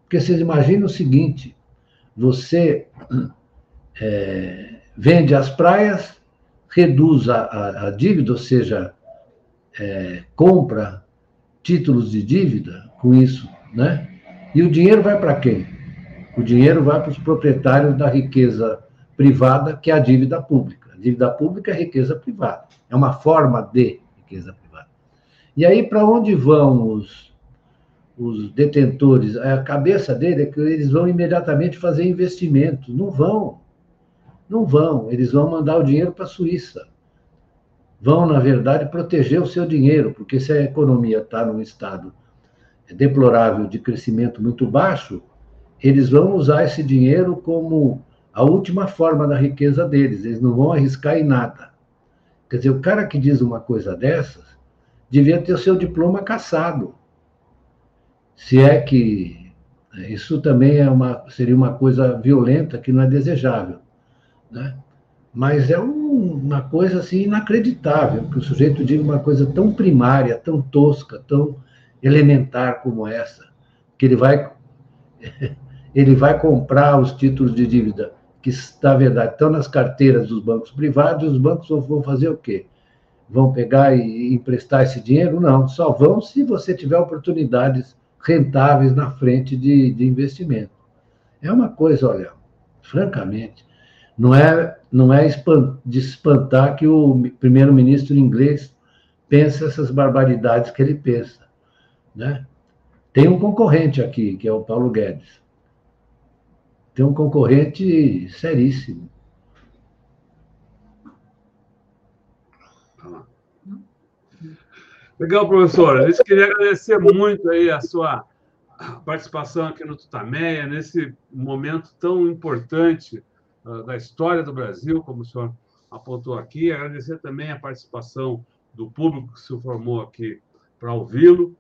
Porque vocês imaginam o seguinte: você é, vende as praias, reduz a, a, a dívida, ou seja, é, compra títulos de dívida com isso, né? E o dinheiro vai para quem? O dinheiro vai para os proprietários da riqueza privada, que é a dívida pública. A dívida pública é riqueza privada. É uma forma de riqueza privada. E aí, para onde vão os, os detentores? A cabeça dele é que eles vão imediatamente fazer investimentos. Não vão. Não vão. Eles vão mandar o dinheiro para a Suíça vão, na verdade, proteger o seu dinheiro, porque se a economia está num estado deplorável de crescimento muito baixo, eles vão usar esse dinheiro como a última forma da riqueza deles, eles não vão arriscar em nada. Quer dizer, o cara que diz uma coisa dessas devia ter o seu diploma caçado. Se é que isso também é uma, seria uma coisa violenta que não é desejável. Né? mas é um, uma coisa assim inacreditável que o sujeito diga uma coisa tão primária, tão tosca, tão elementar como essa, que ele vai ele vai comprar os títulos de dívida que na verdade estão nas carteiras dos bancos privados, e os bancos vão fazer o quê? Vão pegar e emprestar esse dinheiro? Não, só vão se você tiver oportunidades rentáveis na frente de, de investimento. É uma coisa, olha, francamente, não é, não é de espantar que o primeiro-ministro inglês pensa essas barbaridades que ele pensa. Né? Tem um concorrente aqui, que é o Paulo Guedes. Tem um concorrente seríssimo. Legal, professor. A gente queria agradecer muito aí a sua participação aqui no Tutameia, nesse momento tão importante ah, da história do Brasil, como o senhor apontou aqui. Agradecer também a participação do público que se formou aqui para ouvi-lo.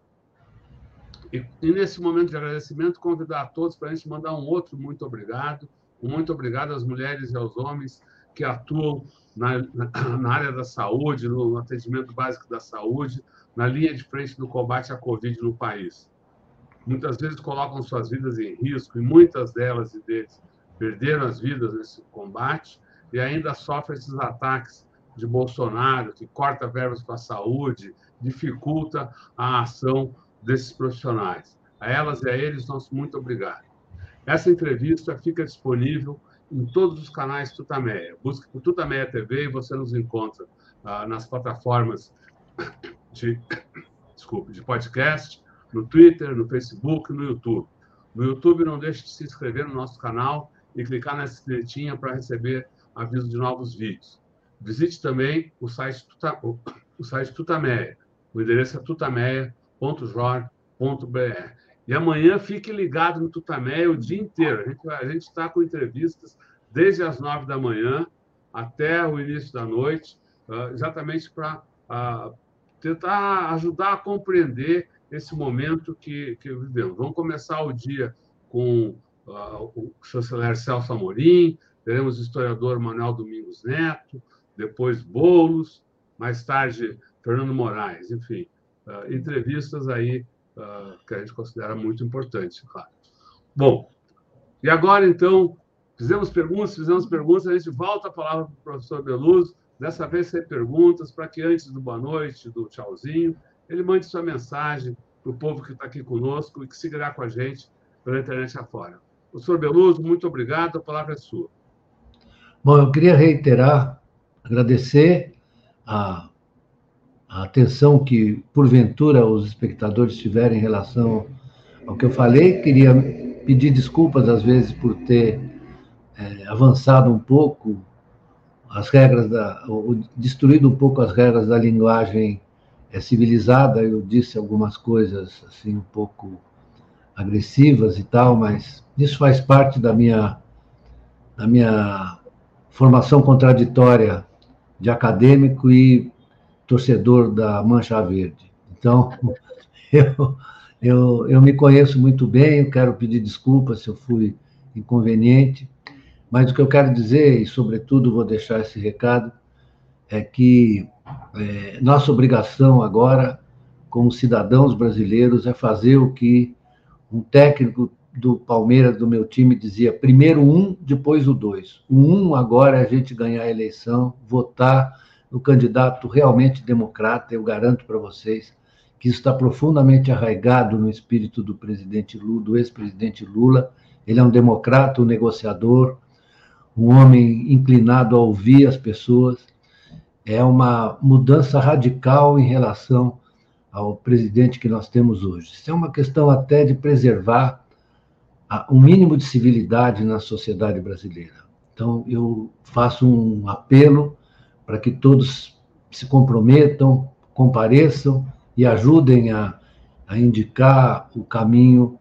E, e, nesse momento de agradecimento, convidar a todos para a gente mandar um outro muito obrigado. Muito obrigado às mulheres e aos homens que atuam na, na, na área da saúde, no atendimento básico da saúde, na linha de frente do combate à Covid no país. Muitas vezes colocam suas vidas em risco, e muitas delas e deles perderam as vidas nesse combate e ainda sofrem esses ataques de Bolsonaro, que corta verbas para a saúde, dificulta a ação desses profissionais. A elas e a eles, nosso muito obrigado. Essa entrevista fica disponível em todos os canais Tutameia. Busque por Tutameia TV e você nos encontra ah, nas plataformas de, desculpe, de podcast, no Twitter, no Facebook, no YouTube. No YouTube, não deixe de se inscrever no nosso canal e clicar nessa sinetinha para receber aviso de novos vídeos. Visite também o site, Tuta, o site Tutameia. O endereço é tutameia.jor.br. E amanhã fique ligado no Tutameia o dia inteiro. A gente está com entrevistas desde as nove da manhã até o início da noite, ah, exatamente para ah, tentar ajudar a compreender esse momento que, que vivemos. Vamos começar o dia com o chanceler Celso Amorim, teremos o historiador Manuel Domingos Neto, depois Bolos, mais tarde Fernando Moraes, enfim, uh, entrevistas aí uh, que a gente considera muito importantes, claro. Bom, e agora então Fizemos perguntas, fizemos perguntas, a gente volta a palavra para o professor Beluso, dessa vez sem perguntas, para que antes do boa noite, do tchauzinho, ele mande sua mensagem para o povo que está aqui conosco e que seguirá com a gente pela internet afora. Professor Beluso, muito obrigado, a palavra é sua. Bom, eu queria reiterar, agradecer a, a atenção que, porventura, os espectadores tiverem em relação ao que eu falei. Queria pedir desculpas, às vezes, por ter é, avançado um pouco as regras da, ou destruído um pouco as regras da linguagem é, civilizada. Eu disse algumas coisas assim um pouco agressivas e tal, mas isso faz parte da minha da minha formação contraditória de acadêmico e torcedor da Mancha Verde. Então, eu, eu, eu me conheço muito bem, eu quero pedir desculpas se eu fui inconveniente, mas o que eu quero dizer, e sobretudo vou deixar esse recado, é que é, nossa obrigação agora, como cidadãos brasileiros, é fazer o que um técnico do Palmeiras, do meu time, dizia: primeiro um, depois o dois. O um agora é a gente ganhar a eleição, votar no candidato realmente democrata. Eu garanto para vocês que isso está profundamente arraigado no espírito do presidente Lula, do ex-presidente Lula. Ele é um democrata, um negociador, um homem inclinado a ouvir as pessoas. É uma mudança radical em relação ao presidente que nós temos hoje. Isso é uma questão até de preservar o um mínimo de civilidade na sociedade brasileira. Então, eu faço um apelo para que todos se comprometam, compareçam e ajudem a, a indicar o caminho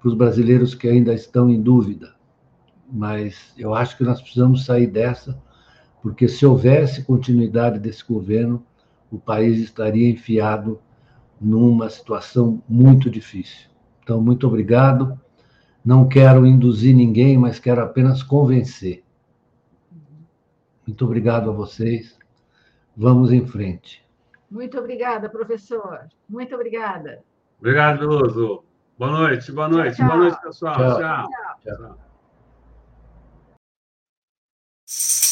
para os brasileiros que ainda estão em dúvida mas eu acho que nós precisamos sair dessa, porque se houvesse continuidade desse governo, o país estaria enfiado numa situação muito difícil. Então, muito obrigado. Não quero induzir ninguém, mas quero apenas convencer. Muito obrigado a vocês. Vamos em frente. Muito obrigada, professor. Muito obrigada. Obrigado, Luso. Boa noite, boa noite. Tchau, tchau. Boa noite, pessoal. tchau. tchau. tchau. you